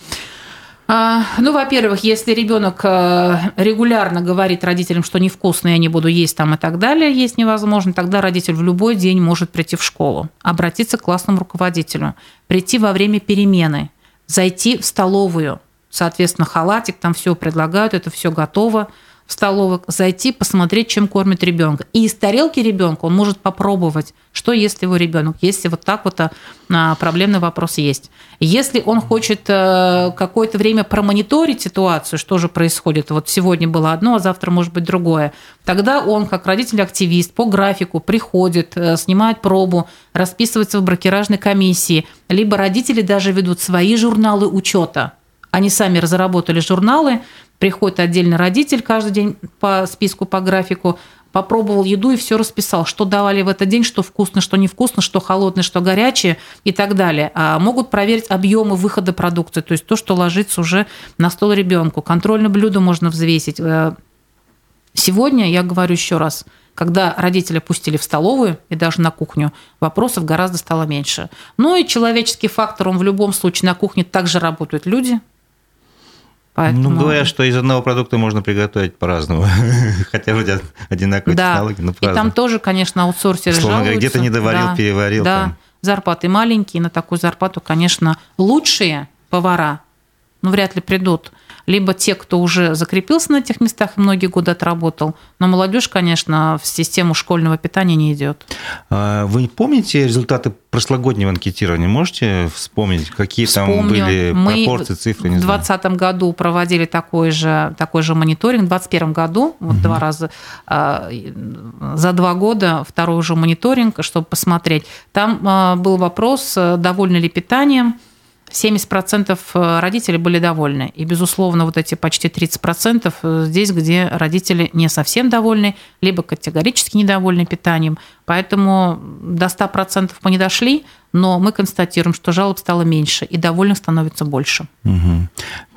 А, ну, во-первых, если ребенок э, регулярно говорит родителям, что невкусно, я не буду есть там и так далее, есть невозможно, тогда родитель в любой день может прийти в школу, обратиться к классному руководителю, прийти во время перемены, зайти в столовую, соответственно, халатик, там все предлагают, это все готово, столовых, зайти, посмотреть, чем кормит ребенка. И из тарелки ребенка он может попробовать, что ест его ребенок, если вот так вот а, проблемный вопрос есть. Если он хочет э, какое-то время промониторить ситуацию, что же происходит, вот сегодня было одно, а завтра может быть другое, тогда он, как родитель-активист, по графику приходит, э, снимает пробу, расписывается в бракеражной комиссии, либо родители даже ведут свои журналы учета. Они сами разработали журналы, Приходит отдельно родитель каждый день по списку, по графику, попробовал еду и все расписал, что давали в этот день, что вкусно, что невкусно, что холодное, что горячее и так далее. А могут проверить объемы выхода продукции, то есть то, что ложится уже на стол ребенку. Контрольное блюдо можно взвесить. Э, сегодня, я говорю еще раз, когда родители пустили в столовую и даже на кухню, вопросов гораздо стало меньше. Ну и человеческий фактор, он в любом случае на кухне также работают люди, Поэтому... Ну, говорят, что из одного продукта можно приготовить по-разному. [LAUGHS] Хотя вроде одинаковые да. технологии, но по-разному. И там тоже, конечно, аутсорсеры Словно жалуются. где-то не доварил, да, переварил. Да, там. зарплаты маленькие, на такую зарплату, конечно, лучшие повара, ну, вряд ли придут либо те, кто уже закрепился на этих местах и многие годы отработал. Но молодежь, конечно, в систему школьного питания не идет. А вы помните результаты прошлогоднего анкетирования? Можете вспомнить, какие Вспомню. там были пропорции, цифры? Мы в 2020 году проводили такой же, такой же мониторинг. В 2021 году, вот угу. два раза, а, за два года второй уже мониторинг, чтобы посмотреть. Там а, был вопрос, довольны ли питанием, 70% э, родителей были довольны. И, безусловно, вот эти почти 30% э, здесь, где родители не совсем довольны, либо категорически недовольны питанием. Поэтому до 100% мы не дошли, но мы констатируем, что жалоб стало меньше, и довольных становится больше. Угу.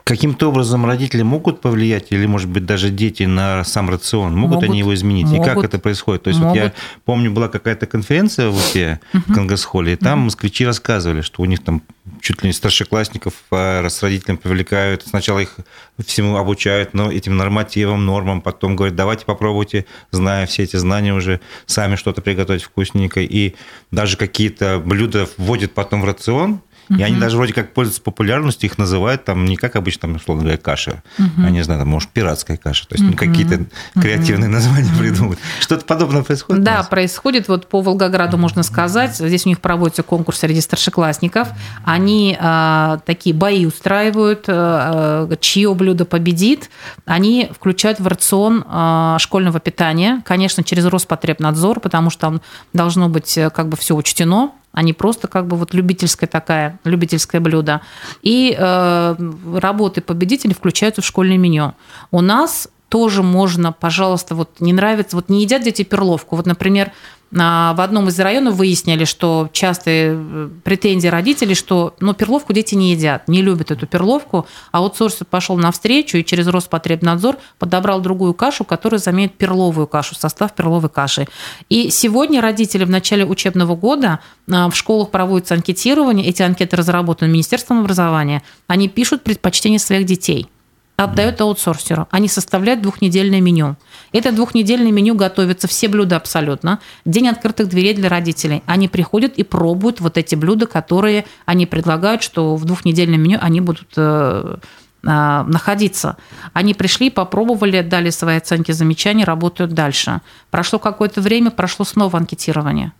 Каким-то образом родители могут повлиять, или, может быть, даже дети на сам рацион? Могут, могут они его изменить? Могут, и как это происходит? То есть, могут. вот я помню, была какая-то конференция в Уфе, угу. в Конгресс-холле, и там угу. москвичи рассказывали, что у них там чуть ли не старшеклассников а, с родителями привлекают. Сначала их всему обучают, но этим нормативам, нормам, потом говорят, давайте попробуйте, зная все эти знания уже, сами что-то приготовить вкусненько. И даже какие-то блюда вводят потом в рацион, И они даже вроде как пользуются популярностью, их называют там не как обычно, там, условно говоря, каша, а не знаю, там, может, пиратская каша. То есть ну, какие-то креативные названия придумывают. Что-то подобное происходит? Да, происходит. Вот по Волгограду можно сказать. Здесь у них проводится конкурс среди старшеклассников. Они э, такие бои устраивают, э, чье блюдо победит. Они включают в рацион э, школьного питания, конечно, через Роспотребнадзор, потому что там должно быть как бы все учтено а не просто как бы вот любительское такая, любительское блюдо. И э, работы победителей включаются в школьное меню. У нас тоже можно, пожалуйста, вот не нравится, вот не едят дети перловку. Вот, например, в одном из районов выяснили, что частые э, претензии родителей, что ну, перловку дети не едят, не любят эту перловку, а аутсорс пошел навстречу и через Роспотребнадзор подобрал другую кашу, которая заменит перловую кашу, состав перловой каши. И сегодня родители в начале учебного года а, в школах проводятся анкетирование, эти анкеты разработаны Министерством образования, они пишут предпочтения своих детей – отдает аутсорсеру. Они составляют двухнедельное меню. Это двухнедельное меню готовится все блюда абсолютно. День открытых дверей для родителей. Они приходят и пробуют вот эти блюда, которые они предлагают, что в двухнедельном меню они будут э, э, находиться. Они пришли, попробовали, дали свои оценки, замечания, работают дальше. Прошло какое-то время, прошло снова анкетирование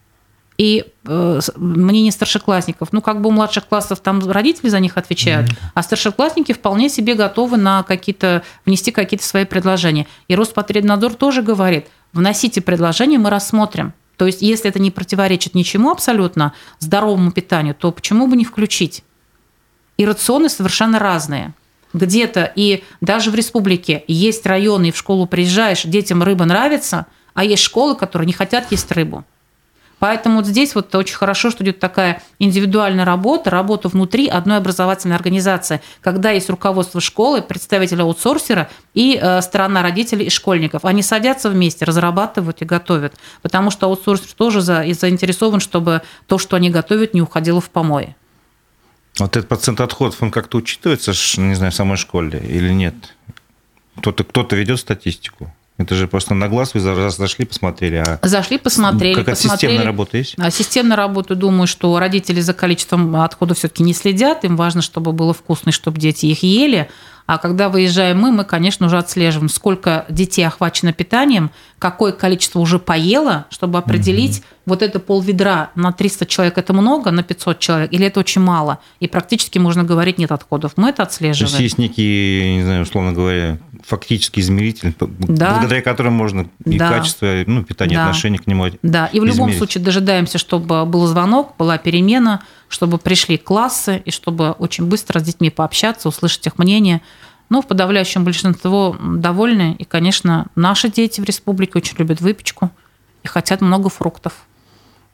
и э, мнение старшеклассников. Ну, как бы у младших классов там родители за них отвечают, mm-hmm. а старшеклассники вполне себе готовы на какие-то, внести какие-то свои предложения. И Роспотребнадзор тоже говорит, вносите предложения, мы рассмотрим. То есть, если это не противоречит ничему абсолютно здоровому питанию, то почему бы не включить? И рационы совершенно разные. Где-то и даже в республике есть районы, и в школу приезжаешь, детям рыба нравится, а есть школы, которые не хотят есть рыбу. Поэтому вот здесь вот очень хорошо, что идет такая индивидуальная работа, работа внутри одной образовательной организации, когда есть руководство школы, представитель аутсорсера и э, сторона родителей и школьников. Они садятся вместе, разрабатывают и готовят, потому что аутсорсер тоже за, и заинтересован, чтобы то, что они готовят, не уходило в помои. Вот этот процент отходов, он как-то учитывается, не знаю, в самой школе или нет? Кто-то кто ведет статистику? Это же просто на глаз вы зашли, посмотрели. А зашли, посмотрели. Какая системная работа есть? А системная работа, думаю, что родители за количеством отходов все-таки не следят. Им важно, чтобы было вкусно, чтобы дети их ели. А когда выезжаем мы, мы, конечно, уже отслеживаем, сколько детей охвачено питанием, какое количество уже поело, чтобы определить, угу. вот это пол ведра на 300 человек это много, на 500 человек, или это очень мало. И практически можно говорить, нет отходов. Мы это отслеживаем. То есть есть некий, не знаю, условно говоря, фактический измеритель, да. благодаря которому можно и да. качество ну, питания, да. отношение к нему Да, и в измерить. любом случае дожидаемся, чтобы был звонок, была перемена, чтобы пришли классы, и чтобы очень быстро с детьми пообщаться, услышать их мнение. Но в подавляющем большинство довольны. И, конечно, наши дети в республике очень любят выпечку и хотят много фруктов.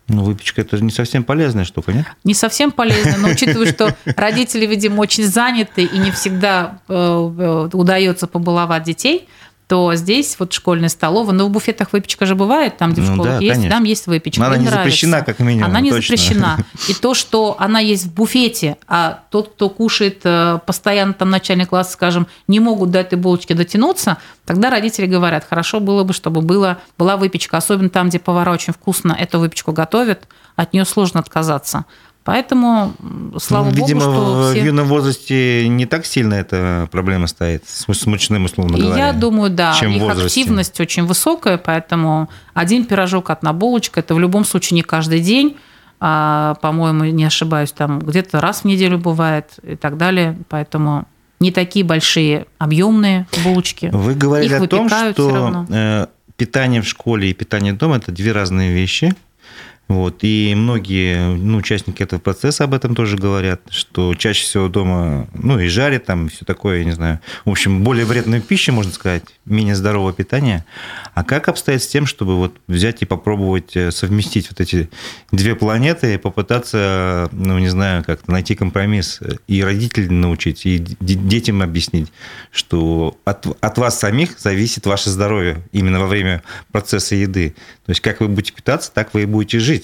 Ну, выпечка это не совсем полезная штука, нет? Не совсем полезная, но учитывая, что родители, видимо, очень заняты и не всегда э, э, удается побаловать детей, то здесь вот школьная столовая, но в буфетах выпечка же бывает, там, где в ну, школах да, есть, конечно. там есть выпечка. Она не нравится. запрещена, как минимум. Она не точно. запрещена. [LAUGHS] И то, что она есть в буфете, а тот, кто кушает э, постоянно там начальный класс, скажем, не могут до этой булочки дотянуться, тогда родители говорят, хорошо было бы, чтобы было, была выпечка, особенно там, где повара очень вкусно эту выпечку готовят, от нее сложно отказаться. Поэтому, слава ну, видимо, богу, что все... в юном возрасте не так сильно эта проблема стоит с мучным, условно говоря. Я думаю, да. Чем Их активность очень высокая, поэтому один пирожок, одна булочка, это в любом случае не каждый день. А, по-моему, не ошибаюсь, там где-то раз в неделю бывает и так далее. Поэтому не такие большие объемные булочки. Вы говорили Их о том, что э, питание в школе и питание дома – это две разные вещи – вот, и многие ну, участники этого процесса об этом тоже говорят, что чаще всего дома, ну, и жарят там, и все такое, я не знаю. В общем, более вредную пищу, можно сказать, менее здоровое питание. А как обстоит с тем, чтобы вот взять и попробовать э, совместить вот эти две планеты и попытаться, ну, не знаю, как-то найти компромисс и родителей научить, и детям объяснить, что от, от вас самих зависит ваше здоровье именно во время процесса еды. То есть, как вы будете питаться, так вы и будете жить.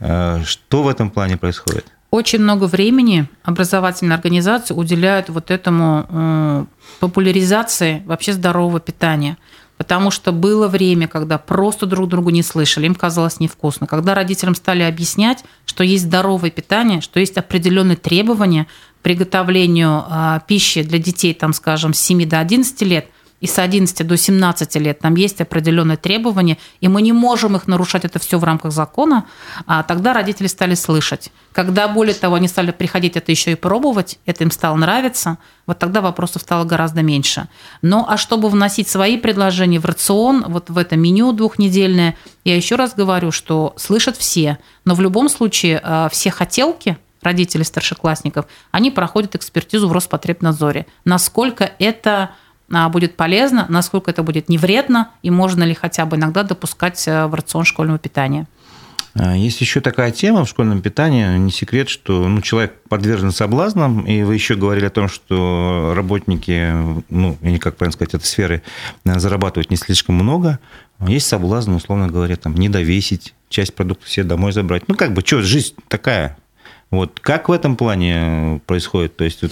Э, что в этом плане происходит? Очень много времени образовательные организации уделяют вот этому э, популяризации вообще здорового питания. Потому что было время, когда просто друг другу не слышали, им казалось невкусно. Когда родителям стали объяснять, что есть здоровое питание, что есть определенные требования к приготовлению а, пищи для детей, там, скажем, с 7 до 11 лет – и с 11 до 17 лет там есть определенные требования, и мы не можем их нарушать, это все в рамках закона, а тогда родители стали слышать. Когда, более того, они стали приходить это еще и пробовать, это им стало нравиться, вот тогда вопросов стало гораздо меньше. Но а чтобы вносить свои предложения в рацион, вот в это меню двухнедельное, я еще раз говорю, что слышат все, но в любом случае а, все хотелки, родителей старшеклассников, они проходят экспертизу в Роспотребнадзоре. Насколько это будет полезно, насколько это будет не вредно, и можно ли хотя бы иногда допускать э, в рацион школьного питания. А, есть еще такая тема в школьном питании, не секрет, что ну, человек подвержен соблазнам, и вы еще говорили о том, что работники, ну, я не как правильно сказать, этой сферы э, зарабатывают не слишком много. Есть соблазн, условно говоря, там, не довесить, часть продуктов себе домой забрать. Ну, как бы, что, жизнь такая, вот как в этом плане происходит? То есть,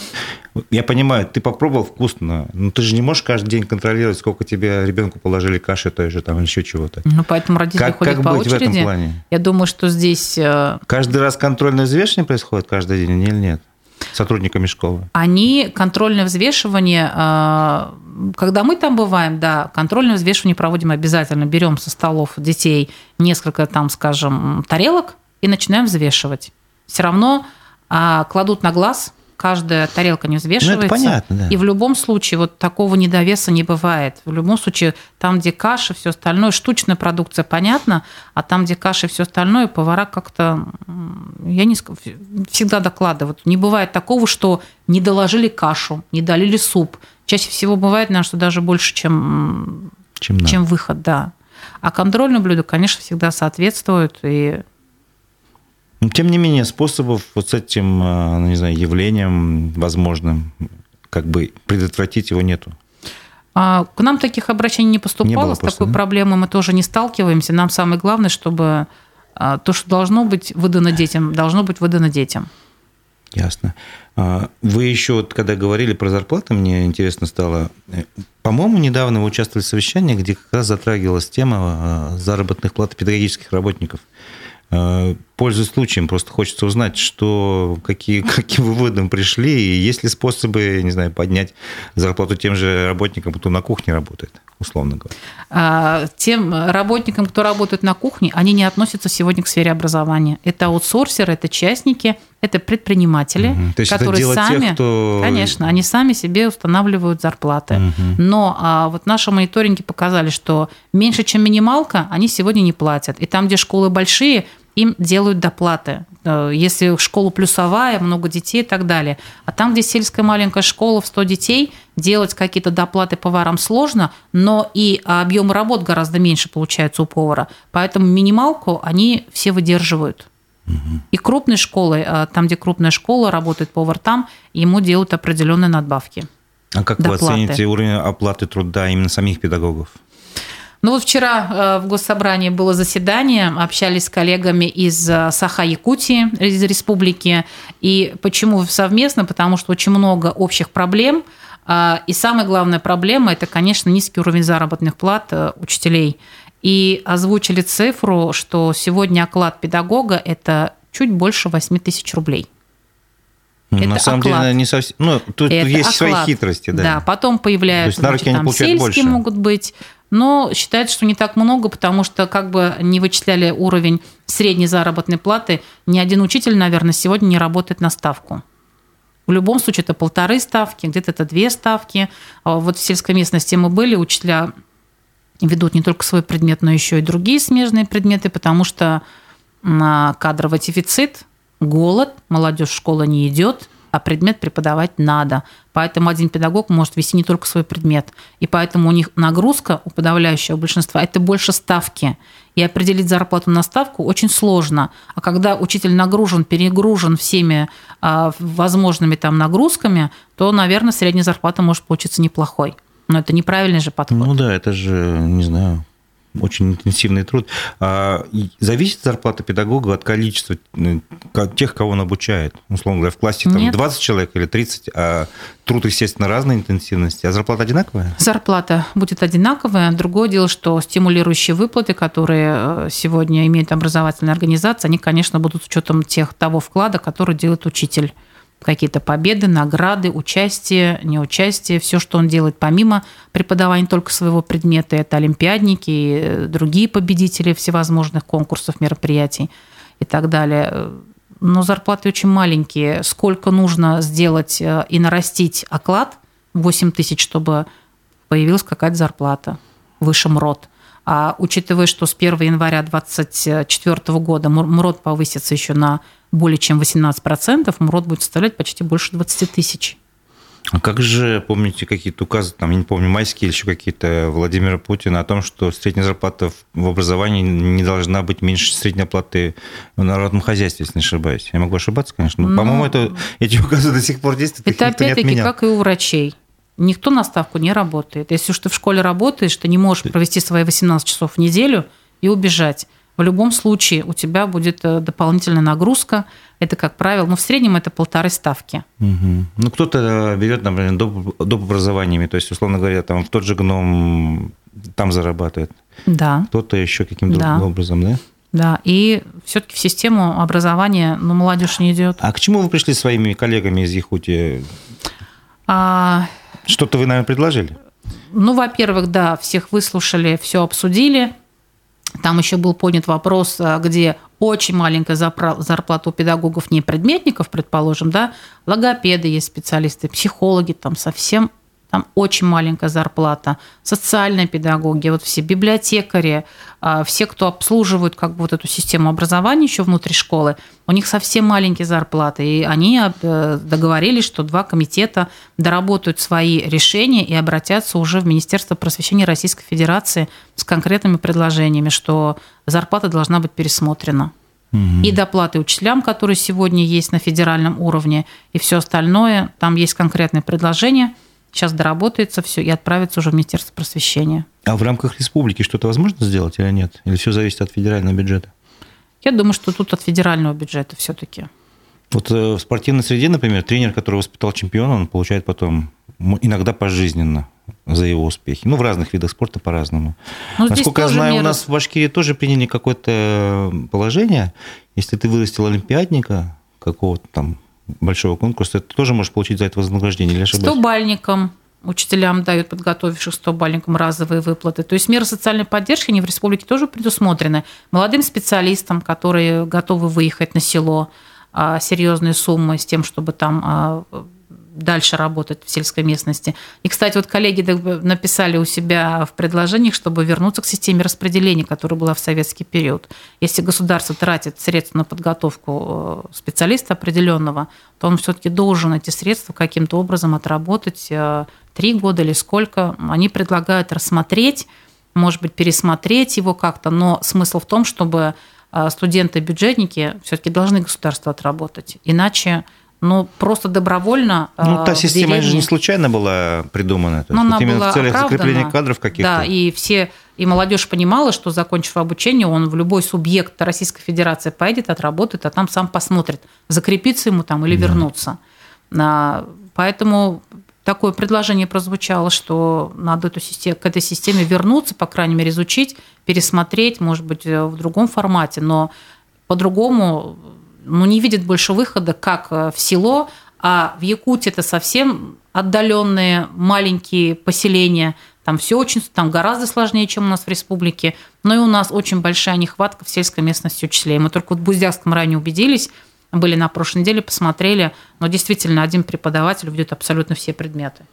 вот, я понимаю, ты попробовал вкусно, но ты же не можешь каждый день контролировать, сколько тебе ребенку положили каши той же там или еще чего-то. Ну, поэтому родители как, ходят как по быть очереди. в этом плане? Я думаю, что здесь... Э, каждый раз контрольное взвешивание происходит каждый день или нет? сотрудниками школы? Они контрольное взвешивание, э, когда мы там бываем, да, контрольное взвешивание проводим обязательно. Берем со столов детей несколько, там, скажем, тарелок и начинаем взвешивать все равно а, кладут на глаз, каждая тарелка не взвешивается. Ну, это понятно, да. И в любом случае вот такого недовеса не бывает. В любом случае, там, где каша, все остальное, штучная продукция, понятно, а там, где каша и все остальное, повара как-то, я не всегда докладывают. Не бывает такого, что не доложили кашу, не долили суп. Чаще всего бывает, наверное, что даже больше, чем, чем, чем выход, да. А контрольное блюдо, конечно, всегда соответствует и тем не менее, способов вот с этим, э, ну, не знаю, явлением возможным, как бы предотвратить его нету. А, к нам таких обращений не поступало, не было с просто, такой да? проблемой мы тоже не сталкиваемся. Нам самое главное, чтобы а, то, что должно быть выдано детям, должно быть выдано детям. Ясно. А, вы еще, вот, когда говорили про зарплаты, мне интересно стало. Э, по-моему, недавно вы участвовали в совещании, где как раз затрагивалась тема заработных плат педагогических работников. Э, пользуясь случаем, просто хочется узнать, что, какие, [LAUGHS] каким выводом пришли, и есть ли способы, не знаю, поднять зарплату тем же работникам, кто на кухне работает, условно говоря. А, тем работникам, кто работает на кухне, они не относятся сегодня к сфере образования. Это аутсорсеры, это частники, это предприниматели, угу. То есть которые это сами, тех, кто... конечно, они сами себе устанавливают зарплаты. Угу. Но а, вот наши мониторинги показали, что меньше, чем минималка, они сегодня не платят. И там, где школы большие, им делают доплаты. Э, если школа плюсовая, много детей и так далее. А там, где сельская маленькая школа в 100 детей, делать какие-то доплаты поварам сложно, но и объем работ гораздо меньше получается у повара. Поэтому минималку они все выдерживают. И крупные школы, э, там, где крупная школа, работает повар там, ему делают определенные надбавки. А как доплаты. вы оцените уровень оплаты труда именно самих педагогов? Ну вот вчера э, в Госсобрании было заседание, общались с коллегами из э, Саха-Якутии, из республики. И почему совместно? Потому что очень много общих проблем. А, и самая главная проблема – это, конечно, низкий уровень заработных плат э, учителей. И озвучили цифру, что сегодня оклад педагога – это чуть больше 8 тысяч рублей. Ну, это На самом оклад. деле, не совсем. Ну, тут это есть оклад. свои хитрости, да. Да, потом появляются, значит, там сельские больше. могут быть, но считается, что не так много, потому что как бы не вычисляли уровень средней заработной платы, ни один учитель, наверное, сегодня не работает на ставку. В любом случае это полторы ставки, где-то это две ставки. А вот в сельской местности мы были, учителя ведут не только свой предмет, но еще и другие смежные предметы, потому что кадровый дефицит, голод, молодежь в школу не идет – а предмет преподавать надо. Поэтому один педагог может вести не только свой предмет. И поэтому у них нагрузка у подавляющего большинства – это больше ставки. И определить зарплату на ставку очень сложно. А когда учитель нагружен, перегружен всеми а, возможными там нагрузками, то, наверное, средняя зарплата может получиться неплохой. Но это неправильный же подход. Ну да, это же, не знаю, очень интенсивный труд. А зависит зарплата педагога от количества тех, кого он обучает? Условно говоря, в классе там, 20 человек или 30, а труд, естественно, разной интенсивности. А зарплата одинаковая? Зарплата будет одинаковая. Другое дело, что стимулирующие выплаты, которые э, сегодня имеют образовательные организации, они, конечно, будут с учетом тех, того вклада, который делает учитель какие-то победы, награды, участие, неучастие, все, что он делает помимо преподавания только своего предмета, это олимпиадники и другие победители всевозможных конкурсов, мероприятий и так далее. Но зарплаты очень маленькие. Сколько нужно сделать э, и нарастить оклад, 8 тысяч, чтобы появилась какая-то зарплата выше МРОД. А учитывая, что с 1 января 2024 года МРОД повысится еще на более чем 18%, МРОД будет составлять почти больше 20 тысяч. А как же, помните, какие-то указы, там, я не помню, майские или еще какие-то Владимира Путина о том, что средняя зарплата в образовании не должна быть меньше средней оплаты в народном хозяйстве, если не ошибаюсь. Я могу ошибаться, конечно. Но, ну, по-моему, это, эти указы до сих пор действуют. Это опять-таки как и у врачей. Никто на ставку не работает. Если уж ты в школе работаешь, ты не можешь провести свои 18 часов в неделю и убежать в любом случае у тебя будет э, дополнительная нагрузка. Это, как правило, ну, в среднем это полторы ставки. Угу. Ну, кто-то э, берет, например, доп. доп. образованиями, то есть, условно говоря, там в тот же гном там зарабатывает. Да. Кто-то еще каким-то да. образом, да? Да, и все-таки в систему образования ну, молодежь не идет. А к чему вы пришли своими коллегами из Якутии? А... Что-то вы, наверное, предложили? Ну, во-первых, да, всех выслушали, все обсудили. Там еще был поднят вопрос, а, где очень маленькая зарплата у педагогов, не предметников, предположим, да, логопеды есть специалисты, психологи, там совсем там очень маленькая зарплата, социальные педагоги, вот все библиотекари, а, все, кто обслуживают как бы вот эту систему образования еще внутри школы, у них совсем маленькие зарплаты, и они э, договорились, что два комитета доработают свои решения и обратятся уже в Министерство просвещения Российской Федерации с конкретными предложениями, что зарплата должна быть пересмотрена. И доплаты учителям, которые сегодня есть на федеральном уровне, и все остальное. Там есть конкретные предложения – сейчас доработается все и отправится уже в Министерство просвещения. А в рамках республики что-то возможно сделать или нет? Или все зависит от федерального бюджета? Я думаю, что тут от федерального бюджета все-таки. Вот э, в спортивной среде, например, тренер, который воспитал чемпиона, он получает потом иногда пожизненно за его успехи. Ну, в разных видах спорта по-разному. Но Насколько я знаю, меры... у нас в Башкирии тоже приняли какое-то положение. Если ты вырастил олимпиадника какого-то там большого конкурса, ты тоже можешь получить за это вознаграждение, или ошибаюсь? 100 бальникам учителям дают подготовивших 100 бальникам разовые выплаты. То есть меры социальной поддержки они в республике тоже предусмотрены. Молодым специалистам, которые готовы выехать на село, а, серьезные суммы с тем, чтобы там а, дальше работать в сельской местности. И, кстати, вот коллеги написали у себя в предложениях, чтобы вернуться к системе распределения, которая была в советский период. Если государство тратит средства на подготовку э, специалиста определенного, то он все-таки должен эти средства каким-то образом отработать э, три года или сколько. Они предлагают рассмотреть, может быть, пересмотреть его как-то, но смысл в том, чтобы э, студенты-бюджетники все-таки должны государство отработать. Иначе ну, просто добровольно. Ну, та система деревне... же не случайно была придумана. То ну, она именно была в целях оправдана. закрепления кадров каких-то. Да, и все, и молодежь понимала, что, закончив обучение, он в любой субъект Российской Федерации поедет, отработает, а там сам посмотрит, закрепиться ему там или да. вернуться. Поэтому такое предложение прозвучало, что надо эту систему, к этой системе вернуться, по крайней мере, изучить, пересмотреть, может быть, в другом формате, но по-другому ну, не видит больше выхода, как э, в село, а в Якутии это совсем отдаленные маленькие поселения, там все очень, там гораздо сложнее, чем у нас в республике. Но и у нас очень большая нехватка в сельской местности учителей. Мы только вот в Буздякском районе убедились, были на прошлой неделе, посмотрели, но действительно один преподаватель ведет абсолютно все предметы.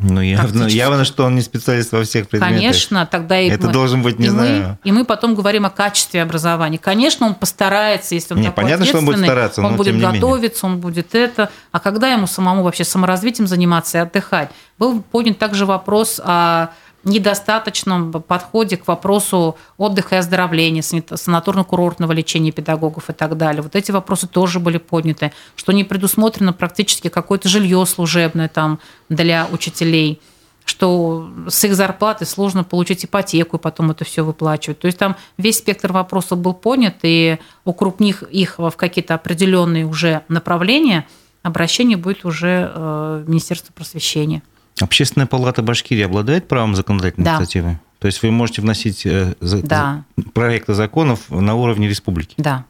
Ну, явно, явно, что он не специалист во всех предметах. Конечно, тогда и Это мы, должен быть, не и знаю. Мы, и мы потом говорим о качестве образования. Конечно, он постарается, если он не, такой понятно, что он будет стараться, он будет готовиться, он будет это. А когда ему самому вообще саморазвитием заниматься и отдыхать? Был поднят также вопрос о недостаточном подходе к вопросу отдыха и оздоровления, санаторно-курортного лечения педагогов и так далее. Вот эти вопросы тоже были подняты, что не предусмотрено практически какое-то жилье служебное там для учителей что с их зарплаты сложно получить ипотеку и потом это все выплачивать. То есть там весь спектр вопросов был понят, и укрупнив их в какие-то определенные уже направления, обращение будет уже э, в Министерство просвещения. Общественная палата Башкирии обладает правом законодательной да. инициативы? То есть вы можете вносить э, да. проекты законов на уровне республики? Да.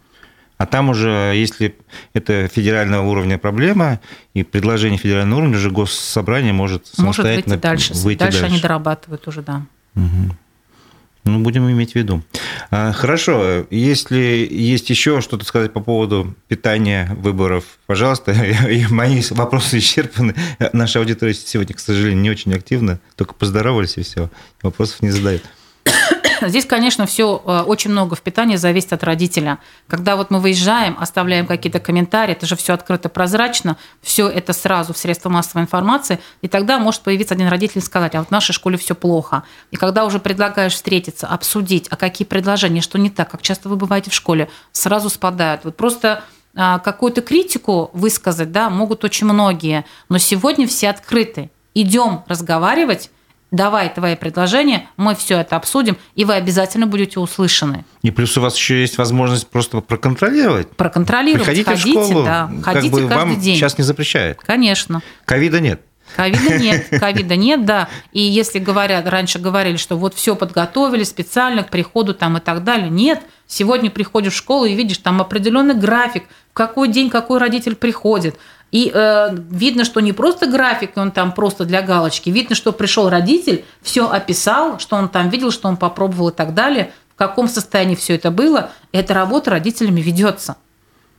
А там уже, если это федерального уровня проблема, и предложение федерального уровня, уже госсобрание может самостоятельно может выйти дальше. Выйти дальше, дальше они дорабатывают уже, да. Угу. Ну, будем иметь в виду. А, хорошо, если есть еще что-то сказать по поводу питания, выборов, пожалуйста, [LAUGHS] мои вопросы исчерпаны. Наша аудитория сегодня, к сожалению, не очень активна, только поздоровались и все, вопросов не задают. [COUGHS] Здесь, конечно, все э, очень много в питании зависит от родителя. Когда вот мы выезжаем, оставляем какие-то комментарии, это же все открыто, прозрачно, все это сразу в средства массовой информации, и тогда может появиться один родитель и сказать, а вот в нашей школе все плохо. И когда уже предлагаешь встретиться, обсудить, а какие предложения, что не так, как часто вы бываете в школе, сразу спадают. Вот просто а, какую-то критику высказать, да, могут очень многие, но сегодня все открыты. Идем разговаривать, давай твои предложения, мы все это обсудим, и вы обязательно будете услышаны. И плюс у вас еще есть возможность просто проконтролировать. Проконтролировать. Приходите ходите, в школу, да, ходите как бы каждый вам день. сейчас не запрещает. Конечно. Ковида нет. Ковида нет, [LAUGHS] ковида нет, да. И если говорят, раньше говорили, что вот все подготовили специально к приходу там и так далее, нет. Сегодня приходишь в школу и видишь там определенный график, в какой день какой родитель приходит. И э, видно, что не просто график, он там просто для галочки. Видно, что пришел родитель, все описал, что он там видел, что он попробовал и так далее, в каком состоянии все это было. Эта работа родителями ведется.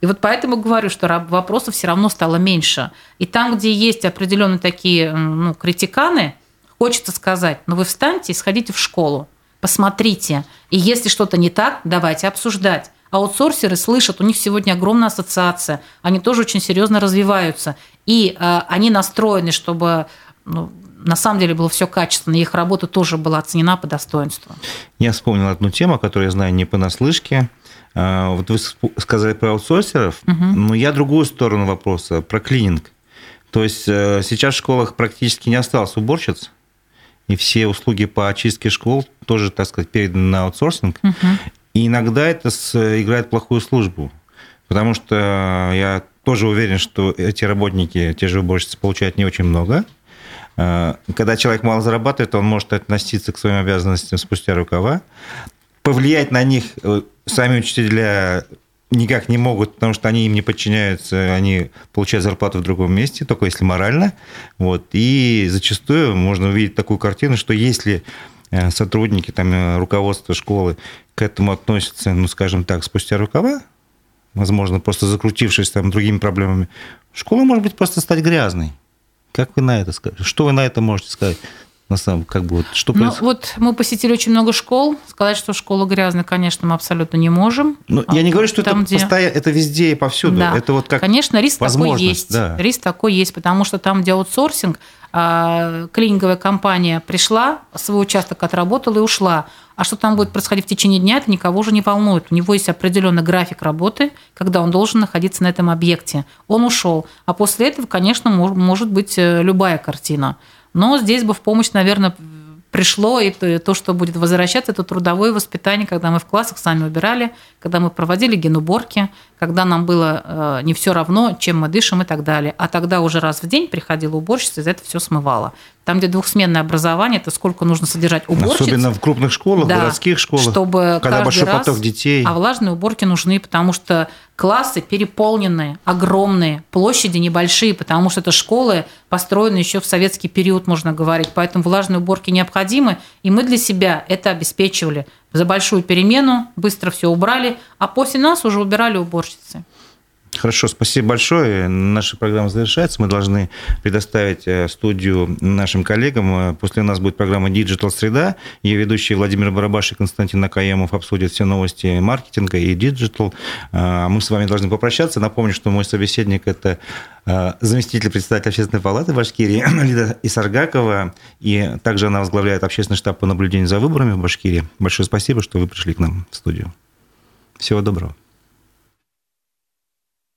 И вот поэтому говорю, что вопросов все равно стало меньше. И там, где есть определенные такие ну, критиканы, хочется сказать, ну вы встаньте и сходите в школу, посмотрите. И если что-то не так, давайте обсуждать. Аутсорсеры слышат, у них сегодня огромная ассоциация, они тоже очень серьезно развиваются. И э, они настроены, чтобы ну, на самом деле было все качественно, и их работа тоже была оценена по достоинству. Я вспомнил одну тему, которую я знаю не понаслышке. А, вот вы сказали про аутсорсеров, угу. но я другую сторону вопроса, про клининг. То есть э, сейчас в школах практически не осталось уборщиц, и все услуги по очистке школ тоже, так сказать, переданы на аутсорсинг. Угу. И иногда это играет плохую службу, потому что я тоже уверен, что эти работники, те же уборщицы, получают не очень много. А, когда человек мало зарабатывает, он может относиться к своим обязанностям спустя рукава. Повлиять на них э, сами учителя никак не могут, потому что они им не подчиняются, они получают зарплату в другом месте, только если морально. Вот. И зачастую можно увидеть такую картину, что если э, сотрудники, там, э, руководство школы к этому относятся, ну, скажем так, спустя рукава, возможно, просто закрутившись там другими проблемами, школа может быть просто стать грязной. Как вы на это скажете? Что вы на это можете сказать? На самом как бы вот что ну, вот мы посетили очень много школ. Сказать, что школа грязная, конечно, мы абсолютно не можем. Но а я не говорю, что там, это, где... постоянно, это везде и повсюду. Да. Это вот как Конечно, риск такой есть. Да. Риск такой есть, потому что там, где аутсорсинг, а, клининговая компания пришла, свой участок отработала и ушла. А что там будет происходить в течение дня, это никого уже не волнует. У него есть определенный график работы, когда он должен находиться на этом объекте. Он ушел. А после этого, конечно, может быть э, любая картина. Но здесь бы в помощь, наверное, пришло, и то, что будет возвращаться, это трудовое воспитание, когда мы в классах сами убирали, когда мы проводили генуборки, когда нам было э, не все равно, чем мы дышим и так далее. А тогда уже раз в день приходила уборщица, и за это все смывала. Там, где двухсменное образование, это сколько нужно содержать уборщиц. Особенно в крупных школах, да, городских школах, чтобы когда большой раз, поток детей. А влажные уборки нужны, потому что классы переполненные, огромные, площади небольшие, потому что это школы построены еще в советский период, можно говорить. Поэтому влажные уборки необходимы, и мы для себя это обеспечивали. За большую перемену быстро все убрали, а после нас уже убирали уборщицы. Хорошо, спасибо большое. Наша программа завершается. Мы должны предоставить э, студию нашим коллегам. Э, после нас будет программа Digital Среда. Ее ведущие Владимир Барабаш и Константин Накаемов обсудят все новости маркетинга и digital. Э, мы с вами должны попрощаться. Напомню, что мой собеседник – это заместитель председателя общественной палаты Башкирии [CLEARS THROAT] Лида Исаргакова. И также она возглавляет общественный штаб по наблюдению за выборами в Башкирии. Большое спасибо, что вы пришли к нам в студию. Всего доброго.